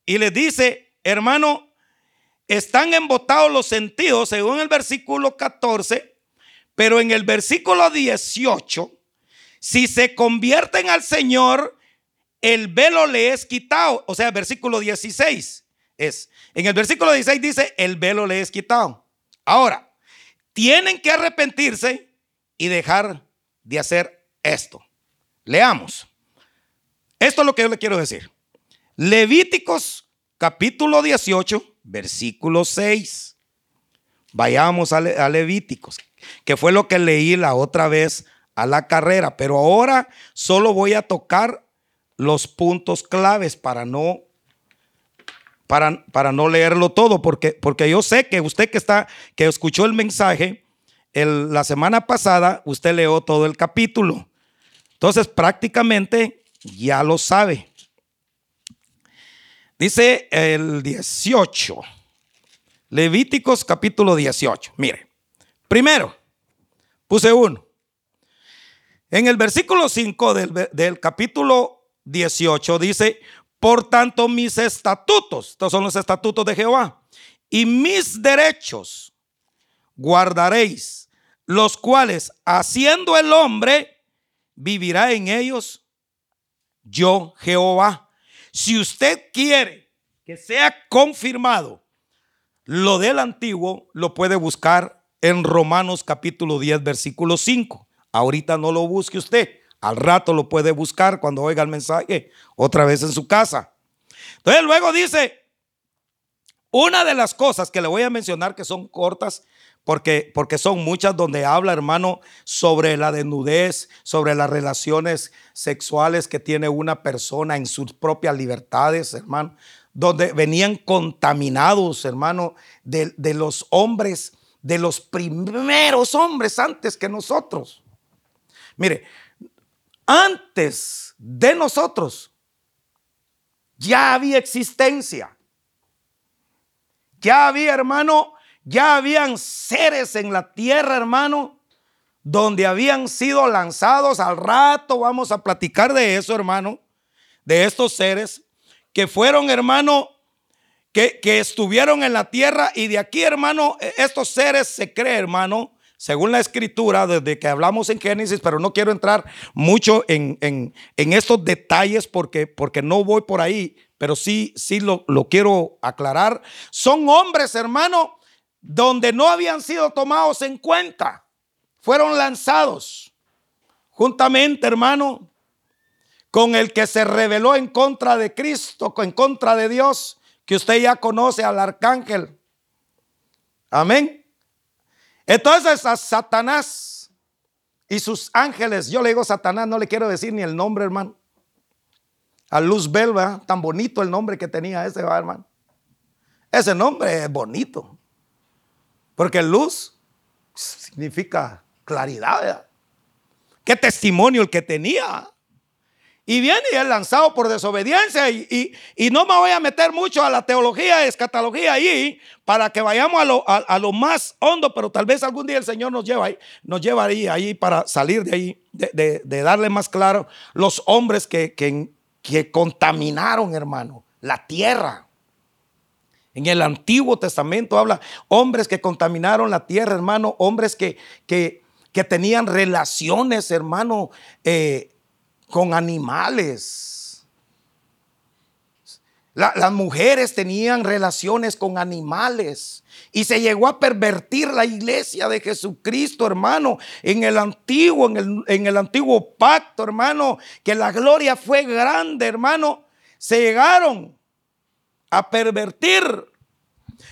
y le dice, hermano, están embotados los sentidos, según el versículo 14, pero en el versículo 18, si se convierten al Señor, el velo le es quitado. O sea, versículo 16 es. En el versículo 16 dice, el velo le es quitado. Ahora, tienen que arrepentirse y dejar de hacer esto. Leamos. Esto es lo que yo le quiero decir. Levíticos capítulo 18, versículo 6. Vayamos a, Levíticos, que fue lo que leí la otra vez a la carrera, pero ahora solo voy a tocar los puntos claves para no para, para no leerlo todo, porque, porque yo sé que usted que está, que escuchó el mensaje la semana pasada, usted leó todo el capítulo. Entonces, prácticamente ya lo sabe. Dice el 18, Levíticos capítulo 18. Mire, primero, puse uno. En el versículo 5 del, del capítulo 18 dice, por tanto mis estatutos, estos son los estatutos de Jehová, y mis derechos guardaréis, los cuales haciendo el hombre, vivirá en ellos yo Jehová. Si usted quiere que sea confirmado lo del antiguo, lo puede buscar en Romanos capítulo 10, versículo 5. Ahorita no lo busque usted. Al rato lo puede buscar cuando oiga el mensaje otra vez en su casa. Entonces luego dice, una de las cosas que le voy a mencionar que son cortas, porque, porque son muchas donde habla, hermano, sobre la desnudez, sobre las relaciones sexuales que tiene una persona en sus propias libertades, hermano, donde venían contaminados, hermano, de, de los hombres, de los primeros hombres antes que nosotros. Mire, antes de nosotros ya había existencia. Ya había, hermano, ya habían seres en la tierra, hermano, donde habían sido lanzados. Al rato vamos a platicar de eso, hermano, de estos seres que fueron, hermano, que, que estuvieron en la tierra y de aquí, hermano, estos seres se cree, hermano, según la escritura, desde que hablamos en Génesis, pero no quiero entrar mucho en, estos detalles porque, porque no voy por ahí, pero sí, sí lo, lo quiero aclarar. Son hombres, hermano, donde no habían sido tomados en cuenta. Fueron lanzados juntamente, hermano, con el que se rebeló en contra de Cristo, en contra de Dios, que usted ya conoce al arcángel. Amén. Entonces a Satanás y sus ángeles, yo le digo Satanás, no le quiero decir ni el nombre, hermano. A Luz Belva, tan bonito el nombre que tenía ese, hermano. Ese nombre es bonito. Porque luz significa claridad. ¿verdad? Qué testimonio el que tenía. Y viene y es lanzado por desobediencia. Y, no me voy a meter mucho a la teología, escatología ahí, para que vayamos a lo, más hondo, pero tal vez algún día el Señor nos lleva ahí, nos lleva ahí, para salir de ahí, de, darle más claro los hombres que, que, contaminaron, hermano, la tierra. En el Antiguo Testamento habla hombres que contaminaron la tierra, hermano, hombres que, que, que tenían relaciones, hermano, eh, con animales. las mujeres tenían relaciones con animales. Y se llegó a pervertir la iglesia de Jesucristo, hermano, en el antiguo, en el, en el antiguo pacto, hermano, que la gloria fue grande, hermano. Se llegaron a pervertir.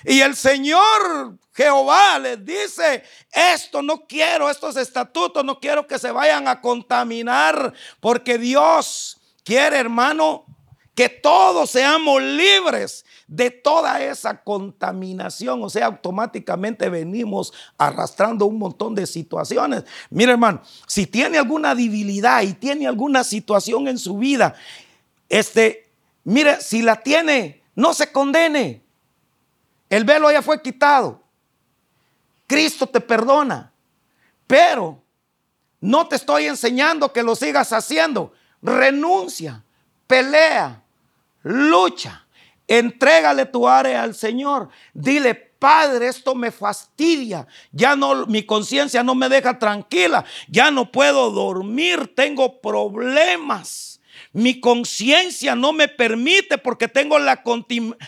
Y el Señor Jehová les dice, esto no quiero, estos estatutos no quiero que se vayan a contaminar, porque Dios quiere, hermano, que todos seamos libres de toda esa contaminación. O sea, automáticamente venimos arrastrando un montón de situaciones. Mire, hermano, si tiene alguna debilidad y tiene alguna situación en su vida, este, mire, si la tiene, no se condene. El velo ya fue quitado. Cristo te perdona. Pero no te estoy enseñando que lo sigas haciendo. Renuncia, pelea, lucha, entrégale tu área al Señor. Dile, Padre, esto me fastidia. Ya no, mi conciencia no me deja tranquila. Ya no puedo dormir. Tengo problemas. Mi conciencia no me permite porque tengo la,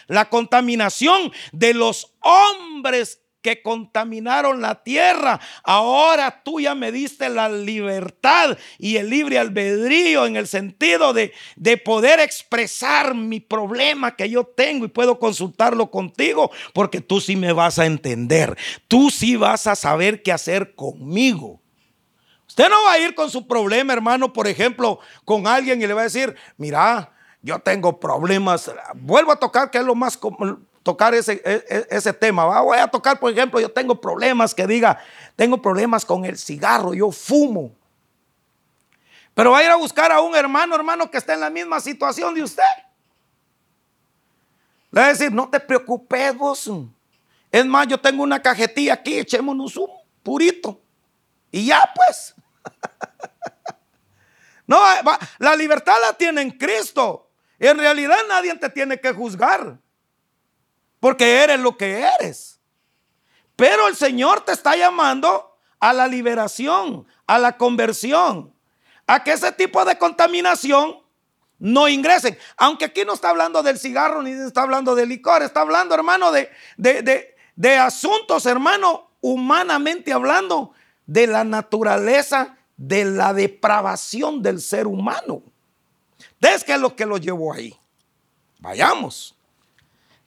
la contaminación de los hombres que contaminaron la tierra. Ahora tú ya me diste la libertad y el libre albedrío en el sentido de, de poder expresar mi problema que yo tengo y puedo consultarlo contigo porque tú sí me vas a entender. Tú sí vas a saber qué hacer conmigo. Usted no va a ir con su problema, hermano, por ejemplo, con alguien y le va a decir, mira, yo tengo problemas. Vuelvo a tocar, que es lo más común tocar ese, e, e, ese tema. Voy a tocar, por ejemplo, yo tengo problemas que diga, tengo problemas con el cigarro, yo fumo. Pero va a ir a buscar a un hermano, hermano, que está en la misma situación de usted. Le va a decir, no te preocupes vos. Es más, yo tengo una cajetilla aquí, echémonos un purito. Y ya pues. no, la libertad la tiene en Cristo. En realidad nadie te tiene que juzgar porque eres lo que eres. Pero el Señor te está llamando a la liberación, a la conversión, a que ese tipo de contaminación no ingresen. Aunque aquí no está hablando del cigarro ni está hablando del licor, está hablando, hermano, de, de, de asuntos, hermano, humanamente hablando, de la naturaleza, de la depravación del ser humano. ¿Ves qué es lo que lo llevó ahí? Vayamos.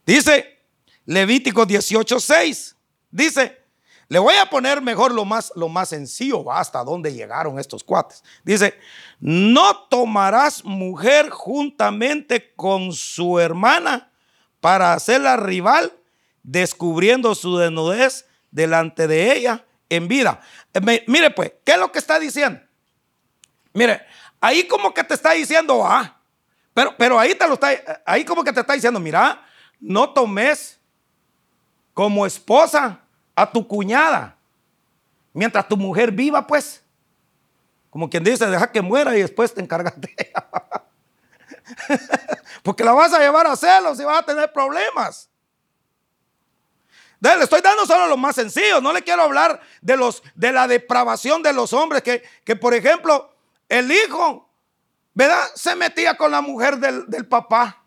Dice, Levítico 18:6. Dice, le voy a poner mejor lo más, lo más sencillo, hasta dónde llegaron estos cuates. Dice, no tomarás mujer juntamente con su hermana para hacerla rival, descubriendo su desnudez delante de ella en vida. mire pues, ¿qué es lo que está diciendo? Mire, ahí como que te está diciendo, ah, pero, pero ahí te lo está, ahí como que te está diciendo, mira, no tomes como esposa a tu cuñada. Mientras tu mujer viva, pues. Como quien dice, deja que muera y después te encargas de ella. Porque la vas a llevar a celos y vas a tener problemas. Le estoy dando solo lo más sencillo. No le quiero hablar de, los, de la depravación de los hombres. Que, que, por ejemplo, el hijo, ¿verdad? Se metía con la mujer del, del papá.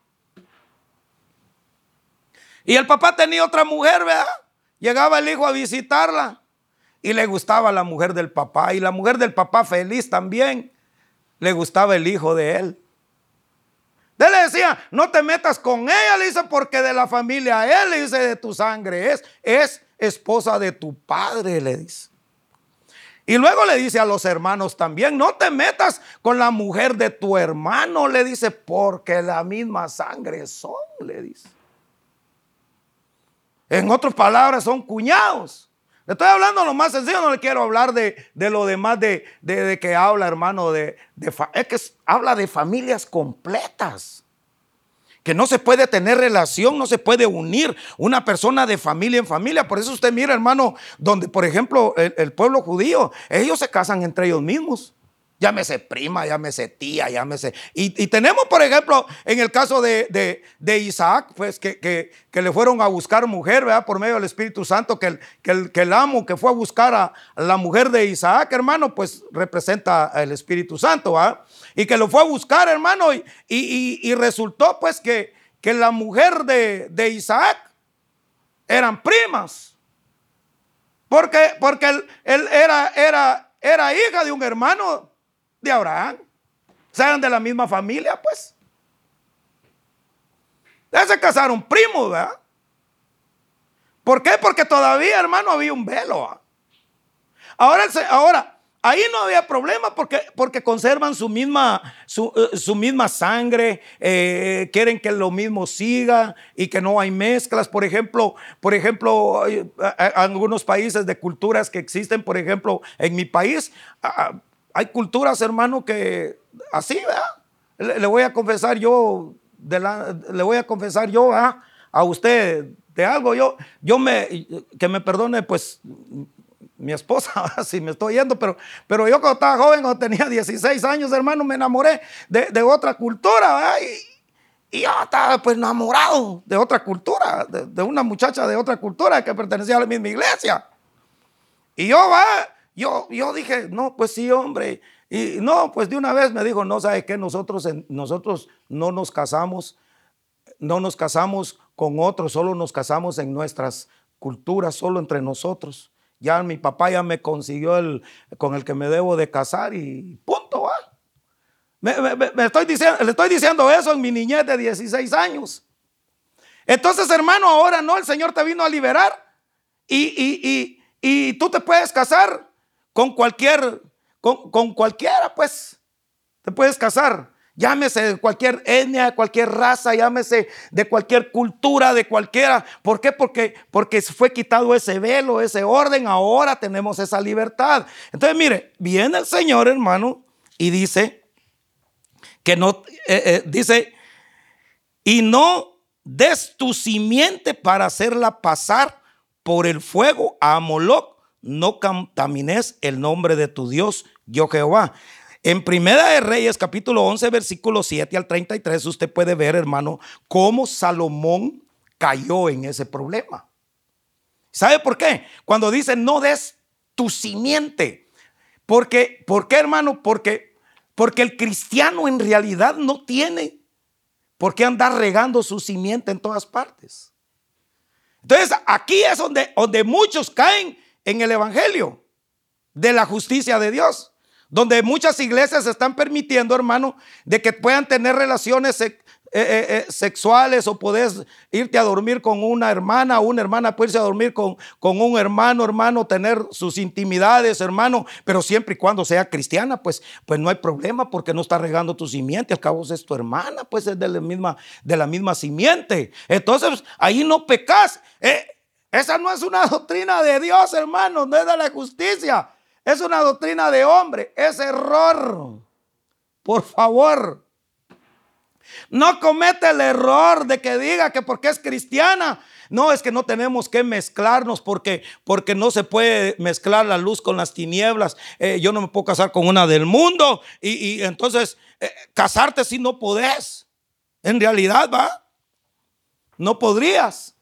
Y el papá tenía otra mujer, ¿verdad? Llegaba el hijo a visitarla y le gustaba la mujer del papá. Y la mujer del papá feliz también le gustaba el hijo de él. Él le decía, no te metas con ella, le dice, porque de la familia él, le dice, de tu sangre es, es esposa de tu padre, le dice. Y luego le dice a los hermanos también, no te metas con la mujer de tu hermano, le dice, porque la misma sangre son, le dice. En otras palabras, son cuñados. Le estoy hablando lo más sencillo, no le quiero hablar de, lo demás de, de, que habla, hermano, de, es que habla de familias completas. Que no se puede tener relación, no se puede unir una persona de familia en familia. Por eso usted mira, hermano, donde, por ejemplo, el pueblo judío, ellos se casan entre ellos mismos. Llámese prima, llámese tía, llámese. Y, y tenemos, por ejemplo, en el caso de, Isaac, pues que, que, le fueron a buscar mujer, ¿verdad? Por medio del Espíritu Santo, que el, que el, que el amo que fue a buscar a la mujer de Isaac, hermano, pues representa al Espíritu Santo, ¿verdad? Y que lo fue a buscar, hermano, y, y, resultó pues que, que la mujer de, de Isaac eran primas. Porque, porque él, él era, era, era hija de un hermano de Abraham. Sean de la misma familia, pues. Ya se casaron primos, ¿verdad? ¿Por qué? Porque todavía, hermano, había un velo. Ahora, ahora, ahí no había problema porque, porque conservan su misma, su, eh, misma sangre, eh, quieren que lo mismo siga y que no hay mezclas. Por ejemplo, por ejemplo, hay, algunos países de culturas que existen, por ejemplo, en mi país, hay culturas, hermano, que así, ¿verdad? Le, voy a confesar yo, le voy a confesar yo a usted de algo. Yo, yo me, que me perdone, pues mi esposa, si me estoy yendo, pero, pero yo cuando estaba joven, cuando tenía 16 años, hermano, me enamoré de, otra cultura, Y, yo estaba pues enamorado de otra cultura, de, una muchacha de otra cultura que pertenecía a la misma iglesia. Y yo, va, yo, yo dije, no, pues sí, hombre. Y no, pues de una vez me dijo, no, ¿sabe qué? Nosotros, nosotros no nos casamos, no nos casamos con otros, solo nos casamos en nuestras culturas, solo entre nosotros. Ya mi papá ya me consiguió el con el que me debo de casar y punto, ¿va? Me, estoy diciendo, le estoy diciendo eso en mi niñez de 16 años. Entonces, hermano, ahora no, el Señor te vino a liberar y, y, tú te puedes casar con cualquier, con, cualquiera, pues. Te puedes casar. Llámese de cualquier etnia, cualquier raza, llámese de cualquier cultura, de cualquiera. ¿Por qué? Porque, porque fue quitado ese velo, ese orden. Ahora tenemos esa libertad. Entonces, mire, viene el Señor, hermano, y dice que no, eh, eh, dice, y no des tu simiente para hacerla pasar por el fuego a Moloch. No contamines el nombre de tu Dios, yo Jehová. En Primera de Reyes, capítulo 11, versículo 7 al 33, usted puede ver, hermano, cómo Salomón cayó en ese problema. ¿Sabe por qué? Cuando dice no des tu simiente. Porque, ¿Por qué, hermano? Porque, porque el cristiano en realidad no tiene por qué andar regando su simiente en todas partes. Entonces, aquí es donde, donde muchos caen en el Evangelio de la justicia de Dios donde muchas iglesias están permitiendo, hermano, de que puedan tener relaciones eh, eh, eh, sexuales o puedes irte a dormir con una hermana una hermana puede irse a dormir con, con un hermano, hermano, tener sus intimidades, hermano, pero siempre y cuando sea cristiana, pues, pues no hay problema porque no está regando tu simiente, al cabo es tu hermana, pues es de la misma, de la misma simiente. Entonces, ahí no pecas. Esa no es una doctrina de Dios, hermano, no es de la justicia. Es una doctrina de hombre, es error. Por favor. No comete el error de que diga que porque es cristiana. No, es que no tenemos que mezclarnos porque, porque no se puede mezclar la luz con las tinieblas. Eh, yo no me puedo casar con una del mundo y, entonces eh, casarte si no podés. En realidad, va. No podrías.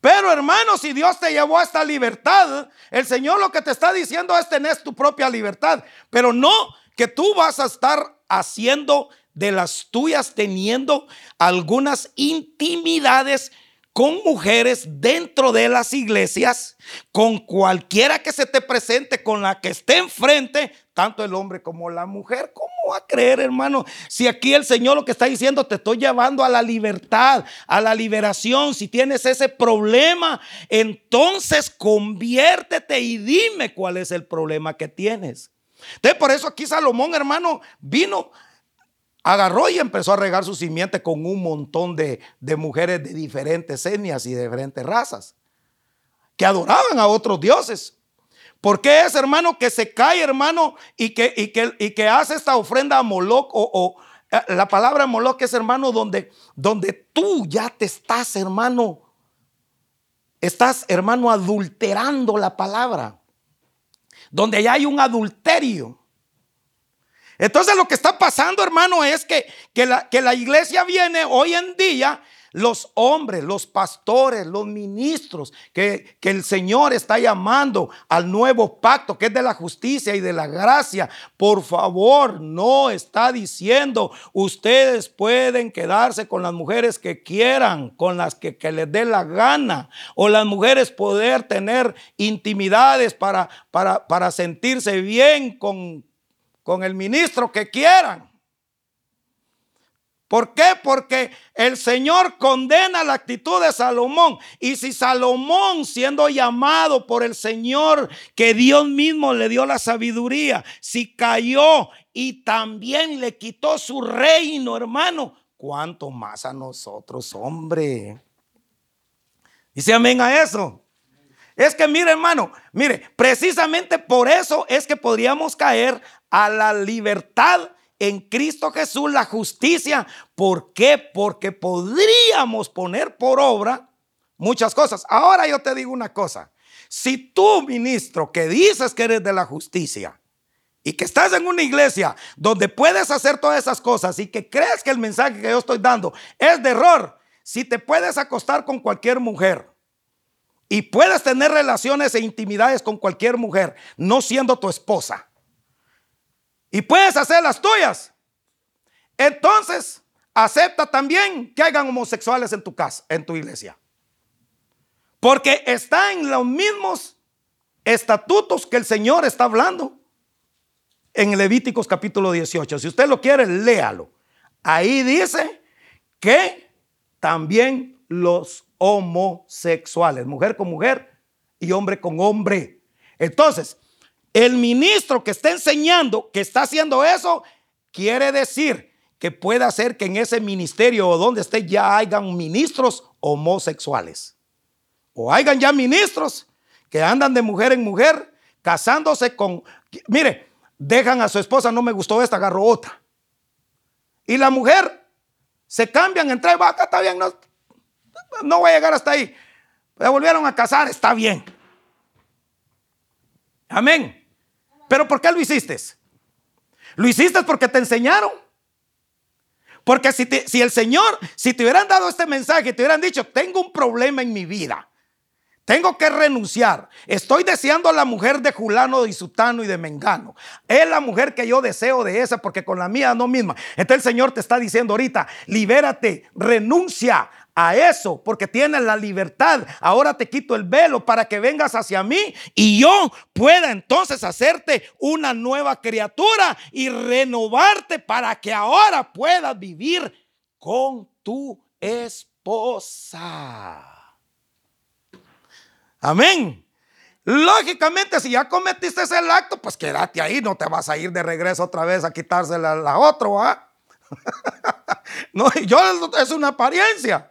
Pero hermano, si Dios te llevó a esta libertad, el Señor lo que te está diciendo es tener tu propia libertad, pero no que tú vas a estar haciendo de las tuyas teniendo algunas intimidades con mujeres dentro de las iglesias, con cualquiera que se te presente, con la que esté enfrente, tanto el hombre como la mujer. ¿Cómo a creer, hermano? Si aquí el Señor lo que está diciendo, te estoy llevando a la libertad, a la liberación. Si tienes ese problema, entonces conviértete y dime cuál es el problema que tienes. Entonces, por eso aquí Salomón, hermano, vino agarró y empezó a regar su simiente con un montón de, mujeres de diferentes etnias y de diferentes razas que adoraban a otros dioses. ¿Por qué es, hermano, que se cae, hermano, y que, y que, y que hace esta ofrenda a Moloch? O, eh, la palabra Moloch es, hermano, donde, donde tú ya te estás, hermano, estás, hermano, adulterando la palabra. Donde ya hay un adulterio. Entonces lo que está pasando, hermano, es que, que, la, que la iglesia viene hoy en día los hombres, los pastores, los ministros que, que, el Señor está llamando al nuevo pacto que es de la justicia y de la gracia. Por favor, no está diciendo ustedes pueden quedarse con las mujeres que quieran, con las que, que les dé la gana, o las mujeres poder tener intimidades para, para, para sentirse bien con, con el ministro que quieran. ¿Por qué? Porque el Señor condena la actitud de Salomón. Y si Salomón, siendo llamado por el Señor, que Dios mismo le dio la sabiduría, si cayó y también le quitó su reino, hermano, ¿cuánto más a nosotros, hombre? Dice amén a eso. Es que mire, hermano, mire, precisamente por eso es que podríamos caer a la libertad en Cristo Jesús, la justicia. ¿Por qué? Porque podríamos poner por obra muchas cosas. Ahora yo te digo una cosa. Si tú, ministro, que dices que eres de la justicia y que estás en una iglesia donde puedes hacer todas esas cosas y que crees que el mensaje que yo estoy dando es de error, si te puedes acostar con cualquier mujer, y puedes tener relaciones e intimidades con cualquier mujer, no siendo tu esposa. Y puedes hacer las tuyas. Entonces, acepta también que hagan homosexuales en tu casa, en tu iglesia. Porque está en los mismos estatutos que el Señor está hablando en Levíticos capítulo 18. Si usted lo quiere, léalo. Ahí dice que también los homosexuales, mujer con mujer y hombre con hombre. Entonces, el ministro que está enseñando, que está haciendo eso, quiere decir que puede hacer que en ese ministerio o donde esté ya hayan ministros homosexuales. O hayan ya ministros que andan de mujer en mujer, casándose con, mire, dejan a su esposa, no me gustó esta, agarro otra. Y la mujer se cambian, entre vaca, está bien, no, no voy a llegar hasta ahí. Se volvieron a casar, está bien. Amén. Pero ¿por qué lo hiciste? Lo hiciste porque te enseñaron. Porque si, si el Señor, si te hubieran dado este mensaje, te hubieran dicho, tengo un problema en mi vida. Tengo que renunciar. Estoy deseando a la mujer de Julano, de Sutano y de Mengano. Es la mujer que yo deseo de esa porque con la mía no misma. Entonces el Señor te está diciendo ahorita, libérate, renuncia a eso, porque tienes la libertad. Ahora te quito el velo para que vengas hacia mí y yo pueda entonces hacerte una nueva criatura y renovarte para que ahora puedas vivir con tu esposa. Amén. Lógicamente, si ya cometiste el acto, pues quédate ahí, no te vas a ir de regreso otra vez a quitársela a la otra. no, yo es una apariencia.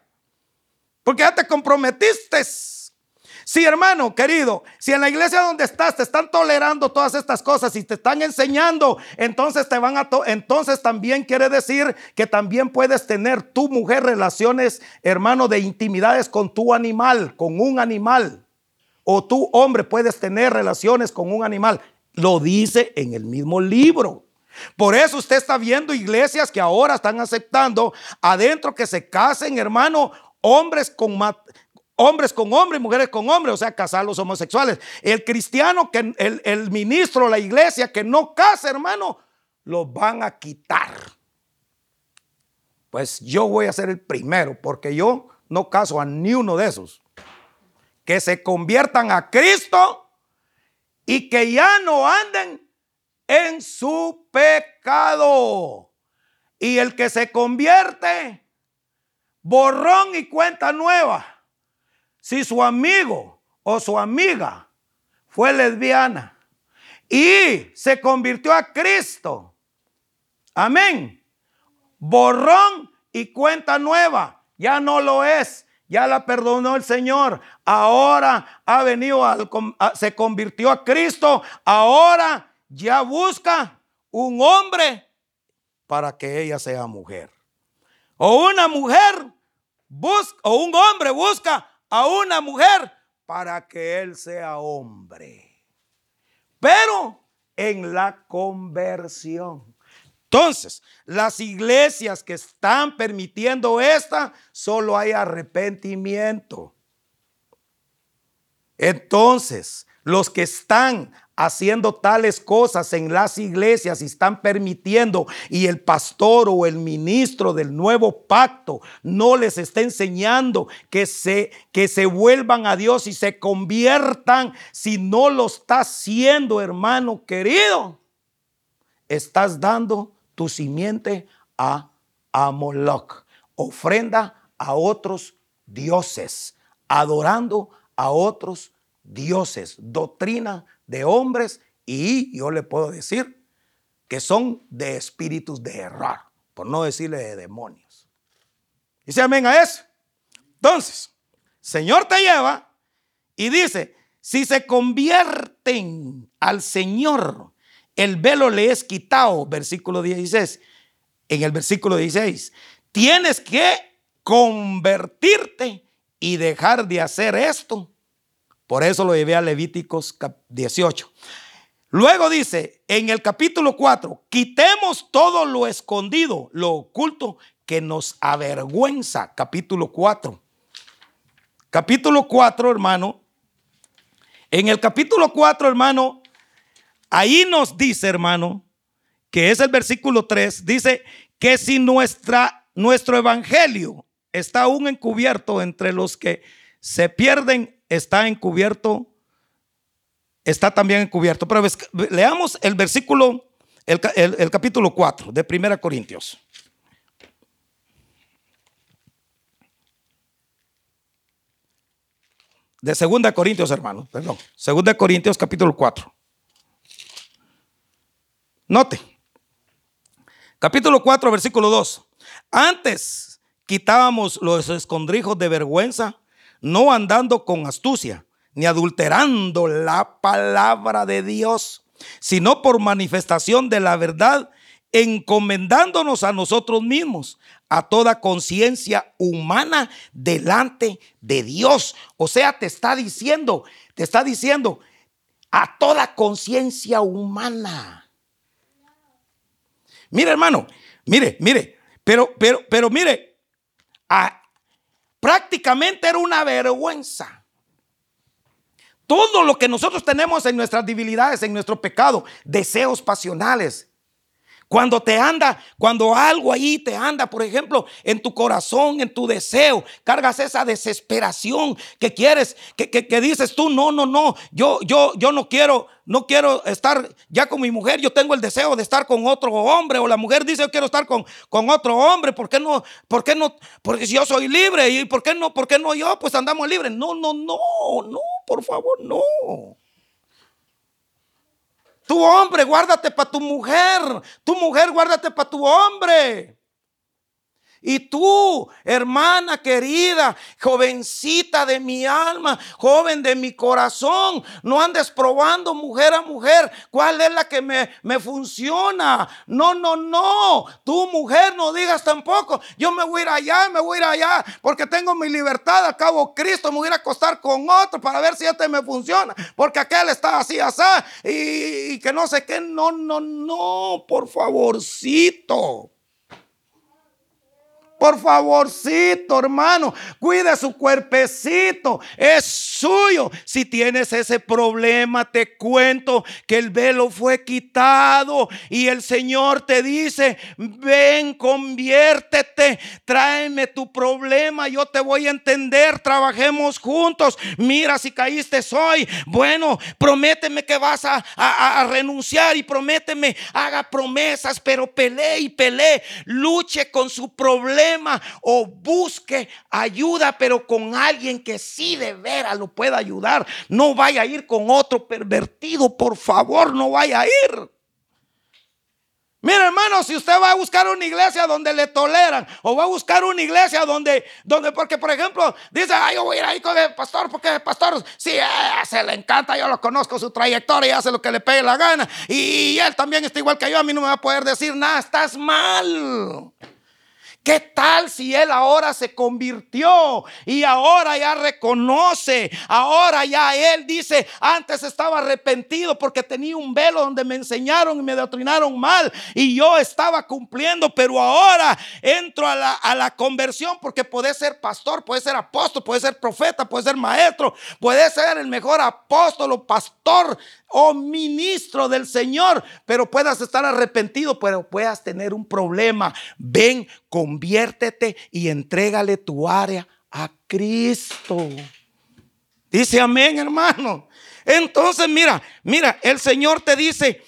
Porque ya te comprometiste. Sí, hermano, querido, si en la iglesia donde estás te están tolerando todas estas cosas y te están enseñando, entonces te van a entonces también quiere decir que también puedes tener tu mujer relaciones, hermano, de intimidades con tu animal, con un animal. O tu hombre puedes tener relaciones con un animal. Lo dice en el mismo libro. Por eso usted está viendo iglesias que ahora están aceptando adentro que se casen, hermano, hombres con, hombres con hombres, mujeres con hombres, o sea, casar los homosexuales. El cristiano, que el, el ministro, la iglesia que no casa, hermano, los van a quitar. Pues yo voy a ser el primero, porque yo no caso a ni uno de esos. Que se conviertan a Cristo y que ya no anden en su pecado. Y el que se convierte borrón y cuenta nueva. Si su amigo o su amiga fue lesbiana y se convirtió a Cristo, amén. Borrón y cuenta nueva, ya no lo es. Ya la perdonó el Señor. Ahora ha venido, se convirtió a Cristo. Ahora ya busca un hombre para que ella sea mujer. O una mujer busca, o un hombre busca a una mujer para que él sea hombre. Pero en la conversión. Entonces, las iglesias que están permitiendo esta, solo hay arrepentimiento. Entonces, los que están haciendo tales cosas en las iglesias y están permitiendo y el pastor o el ministro del nuevo pacto no les está enseñando que se, que se vuelvan a Dios y se conviertan, si no lo está haciendo, hermano querido, estás dando tu simiente a a Moloch, ofrenda a otros dioses, adorando a otros dioses, doctrina de hombres y yo le puedo decir que son de espíritus de error, por no decirle de demonios. Dice amén a eso. Entonces, Señor te lleva y dice, si se convierten al Señor, el velo le es quitado, versículo 16. En el versículo 16, tienes que convertirte y dejar de hacer esto. Por eso lo llevé a Levíticos 18. Luego dice en el capítulo 4, quitemos todo lo escondido, lo oculto que nos avergüenza. Capítulo 4. Capítulo 4, hermano. En el capítulo 4, hermano, ahí nos dice, hermano, que es el versículo 3, dice que si nuestra, nuestro evangelio está aún encubierto entre los que se pierden, está encubierto, está también encubierto. Pero leamos el versículo, el, el capítulo 4 de 1 Corintios. de 2 Corintios, hermano, perdón. 2 Corintios capítulo 4. Note. Capítulo 4, versículo 2. Antes quitábamos los escondrijos de vergüenza, no andando con astucia, ni adulterando la palabra de Dios, sino por manifestación de la verdad, encomendándonos a nosotros mismos, a toda conciencia humana delante de Dios. O sea, te está diciendo, te está diciendo a toda conciencia humana. Mire, hermano, mire, mire, pero, pero, pero mire, prácticamente era una vergüenza. Todo lo que nosotros tenemos en nuestras debilidades, en nuestro pecado, deseos pasionales, cuando te anda, cuando algo ahí te anda, por ejemplo, en tu corazón, en tu deseo, cargas esa desesperación que quieres, que, que, dices tú, no, no, no, yo, yo, yo no quiero, no quiero estar ya con mi mujer, yo tengo el deseo de estar con otro hombre, o la mujer dice, yo quiero estar con, con otro hombre, ¿por qué no? ¿Por qué no? Porque si yo soy libre, ¿y por qué no? ¿Por qué no yo? Pues andamos libres. No, no, no, no, por favor, no. Tu hombre, guárdate para tu mujer. Tu mujer, guárdate para tu hombre. Y tú, hermana querida, jovencita de mi alma, joven de mi corazón, no andes probando mujer a mujer cuál es la que me, me funciona. No, no, no. Tu mujer no digas tampoco, yo me voy a ir allá, me voy a ir allá, porque tengo mi libertad. Al cabo Cristo, me voy a acostar con otro para ver si este me funciona, porque aquel está así, así, y, y que no sé qué. No, no, no, por favorcito. Por favorcito, hermano, cuide su cuerpecito, es suyo. Si tienes ese problema, te cuento que el velo fue quitado y el Señor te dice, ven, conviértete, tráeme tu problema, yo te voy a entender, trabajemos juntos. Mira, si caíste hoy, bueno, prométeme que vas a, a renunciar y prométeme, haga promesas, pero pelee y pelee, luche con su problema o busque ayuda, pero con alguien que sí de veras lo pueda ayudar. No vaya a ir con otro pervertido, por favor, no vaya a ir. Mira, hermano, si usted va a buscar una iglesia donde le toleran, o va a buscar una iglesia donde, donde porque por ejemplo, dice, ay, yo voy a ir ahí con el pastor, porque el pastor, sí, eh, se le encanta, yo lo conozco, su trayectoria, y hace lo que le pegue la gana, y él también está igual que yo, a mí no me va a poder decir nada, estás mal. ¿Qué tal si él ahora se convirtió y ahora ya reconoce? Ahora ya él dice, antes estaba arrepentido porque tenía un velo donde me enseñaron y me doctrinaron mal y yo estaba cumpliendo, pero ahora entro a la, a la conversión porque puede ser pastor, puede ser apóstol, puede ser profeta, puede ser maestro, puede ser el mejor apóstol o pastor o ministro del Señor, pero puedas estar arrepentido, pero puedas tener un problema. Ven, conviértete y entrégale tu área a Cristo. Dice amén, hermano. Entonces, mira, mira, el Señor te dice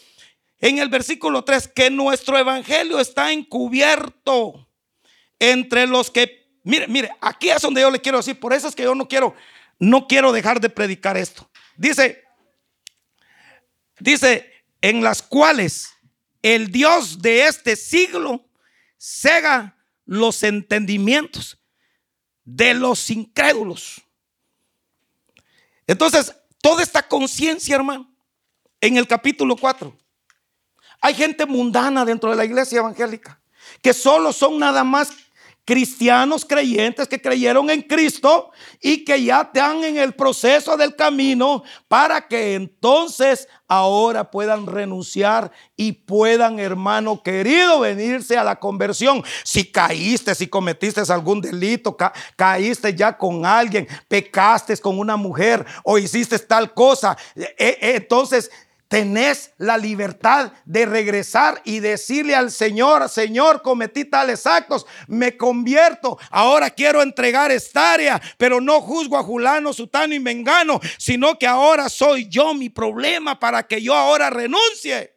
en el versículo 3 que nuestro evangelio está encubierto entre los que, mire, mire, aquí es donde yo le quiero decir, por eso es que yo no quiero, no quiero dejar de predicar esto. Dice, dice, en las cuales el Dios de este siglo cega los entendimientos de los incrédulos. Entonces, toda esta conciencia, hermano, en el capítulo 4, hay gente mundana dentro de la iglesia evangélica que solo son nada más cristianos creyentes que creyeron en Cristo y que ya están en el proceso del camino para que entonces ahora puedan renunciar y puedan, hermano querido, venirse a la conversión. Si caíste, si cometiste algún delito, caíste ya con alguien, pecaste con una mujer o hiciste tal cosa, eh, eh, entonces tenés la libertad de regresar y decirle al Señor, Señor, cometí tales actos, me convierto, ahora quiero entregar esta área, pero no juzgo a Julano, Sutano y Mengano, sino que ahora soy yo mi problema para que yo ahora renuncie.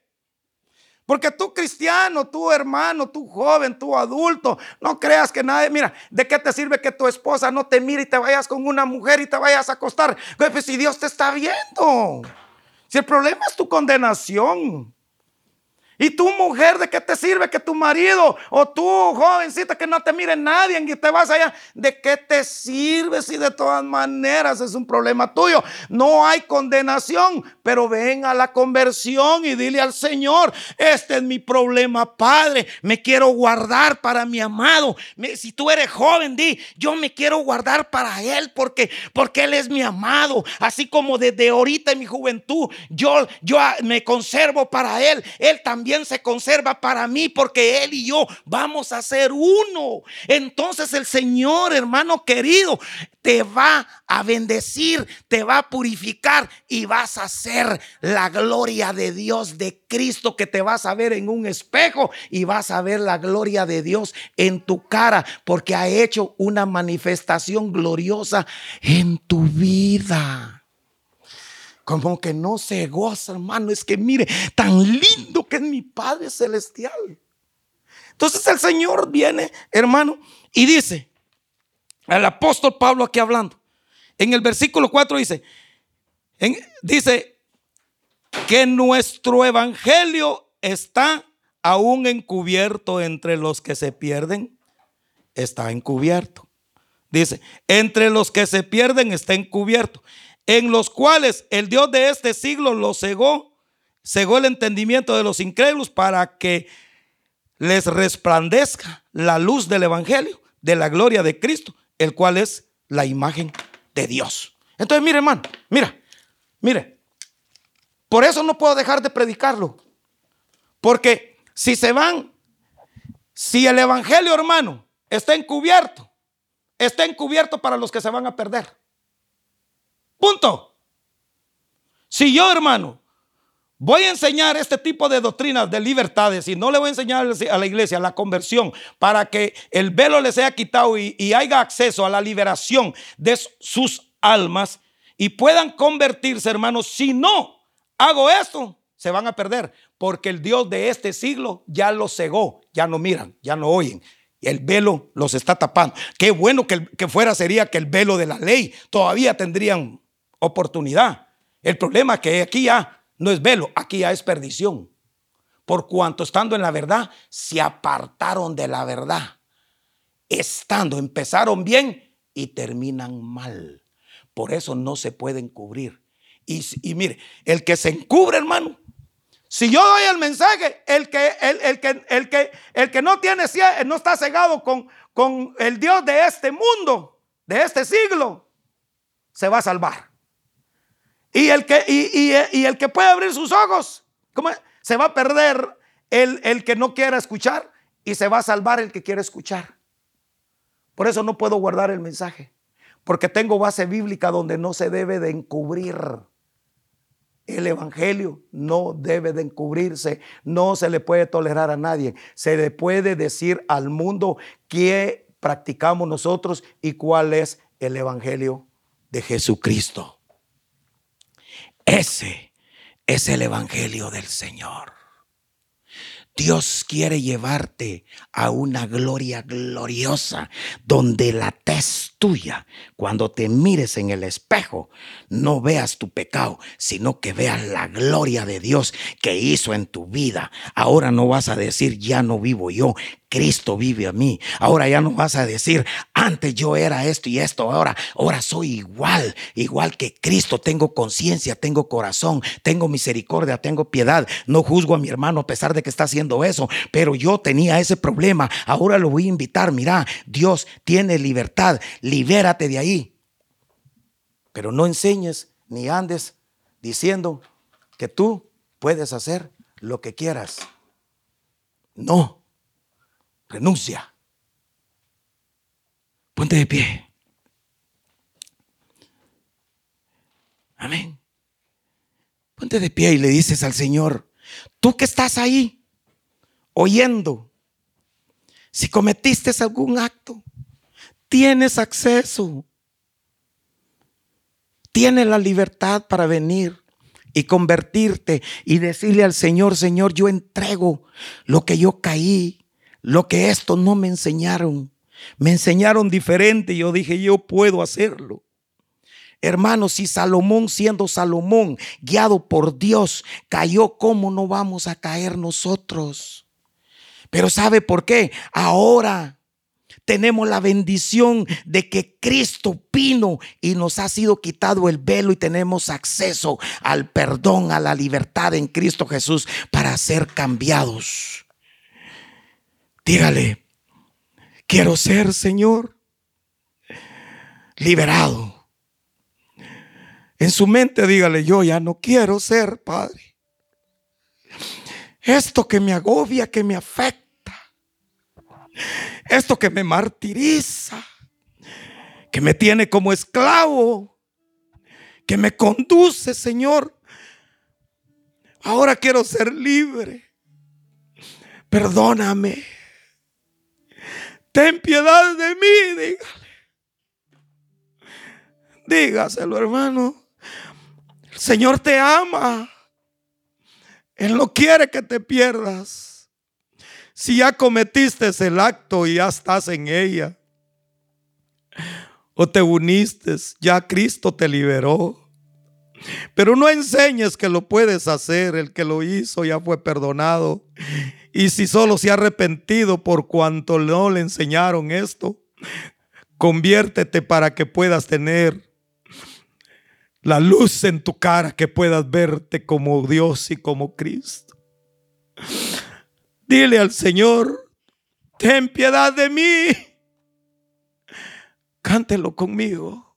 Porque tú cristiano, tú hermano, tú joven, tú adulto, no creas que nadie, mira, ¿de qué te sirve que tu esposa no te mire y te vayas con una mujer y te vayas a acostar? Pues si Dios te está viendo. El problema es tu condenación. Y tu mujer, ¿de qué te sirve que tu marido o tu jovencita que no te mire nadie y te vas allá? ¿De qué te sirve si de todas maneras es un problema tuyo? No hay condenación, pero ven a la conversión y dile al Señor, este es mi problema, Padre, me quiero guardar para mi amado. Si tú eres joven, di, yo me quiero guardar para Él porque, porque Él es mi amado. Así como desde ahorita en mi juventud, yo, yo me conservo para Él. Él también se conserva para mí porque Él y yo vamos a ser uno. Entonces el Señor, hermano querido, te va a bendecir, te va a purificar y vas a ser la gloria de Dios, de Cristo, que te vas a ver en un espejo y vas a ver la gloria de Dios en tu cara, porque ha hecho una manifestación gloriosa en tu vida como que no se goza, hermano. Es que mire, tan lindo que es mi Padre Celestial. Entonces el Señor viene, hermano, y dice, al apóstol Pablo aquí hablando, en el versículo 4 dice, dice que nuestro evangelio está aún encubierto entre los que se pierden, está encubierto. Dice, entre los que se pierden está encubierto en los cuales el Dios de este siglo los cegó, cegó el entendimiento de los incrédulos para que les resplandezca la luz del Evangelio, de la gloria de Cristo, el cual es la imagen de Dios. Entonces, mire, hermano, mira, mire, por eso no puedo dejar de predicarlo, porque si se van, si el Evangelio, hermano, está encubierto, está encubierto para los que se van a perder. Punto. Si yo, hermano, voy a enseñar este tipo de doctrinas de libertades y no le voy a enseñar a la iglesia la conversión para que el velo le sea quitado y, y haya acceso a la liberación de sus almas y puedan convertirse, hermanos, si no hago esto, se van a perder, porque el Dios de este siglo ya los cegó, ya no miran, ya no oyen, el velo los está tapando. Qué bueno que, fuera sería que el velo de la ley todavía tendrían oportunidad. El problema que aquí ya no es velo, aquí ya es perdición. Por cuanto estando en la verdad, se apartaron de la verdad. Estando, empezaron bien y terminan mal. Por eso no se pueden cubrir. Y, mire, el que se encubre, hermano, si yo doy el mensaje, el que, el, que, el que, el que no tiene, no está cegado con, con el Dios de este mundo, de este siglo, se va a salvar. Y el que, y, el que puede abrir sus ojos, ¿cómo? se va a perder el, el que no quiera escuchar y se va a salvar el que quiere escuchar. Por eso no puedo guardar el mensaje, porque tengo base bíblica donde no se debe de encubrir. El Evangelio no debe de encubrirse, no se le puede tolerar a nadie. Se le puede decir al mundo qué practicamos nosotros y cuál es el Evangelio de Jesucristo. Ese es el Evangelio del Señor. Dios quiere llevarte a una gloria gloriosa, donde la tez tuya, cuando te mires en el espejo, no veas tu pecado, sino que veas la gloria de Dios que hizo en tu vida. Ahora no vas a decir, ya no vivo yo, Cristo vive a mí. Ahora ya no vas a decir, antes yo era esto y esto, ahora, ahora soy igual, igual que Cristo. Tengo conciencia, tengo corazón, tengo misericordia, tengo piedad. No juzgo a mi hermano a pesar de que está haciendo eso, pero yo tenía ese problema. Ahora lo voy a invitar. Mira, Dios tiene libertad. Libérate de ahí. Pero no enseñes ni andes diciendo que tú puedes hacer lo que quieras. No renuncia. Ponte de pie. Amén. Ponte de pie y le dices al Señor, tú que estás ahí, oyendo, si cometiste algún acto, tienes acceso, tienes la libertad para venir y convertirte y decirle al Señor, Señor, yo entrego lo que yo caí, lo que esto no me enseñaron. Me enseñaron diferente yo dije, yo puedo hacerlo. Hermanos, si Salomón siendo Salomón, guiado por Dios, cayó, ¿cómo no vamos a caer nosotros? Pero ¿sabe por qué? Ahora tenemos la bendición de que Cristo vino y nos ha sido quitado el velo y tenemos acceso al perdón, a la libertad en Cristo Jesús para ser cambiados. Dígale, quiero ser, Señor, liberado. En su mente dígale, yo ya no quiero ser, Padre. Esto que me agobia, que me afecta, esto que me martiriza, que me tiene como esclavo, que me conduce, Señor. Ahora quiero ser libre. Perdóname. Ten piedad de mí, dígale. Dígaselo, hermano. El Señor te ama. Él no quiere que te pierdas. Si ya cometiste el acto y ya estás en ella, o te uniste, ya Cristo te liberó. Pero no enseñes que lo puedes hacer. El que lo hizo ya fue perdonado. Y si solo se ha arrepentido por cuanto no le enseñaron esto, conviértete para que puedas tener la luz en tu cara, que puedas verte como Dios y como Cristo. Dile al Señor, ten piedad de mí. Cántelo conmigo.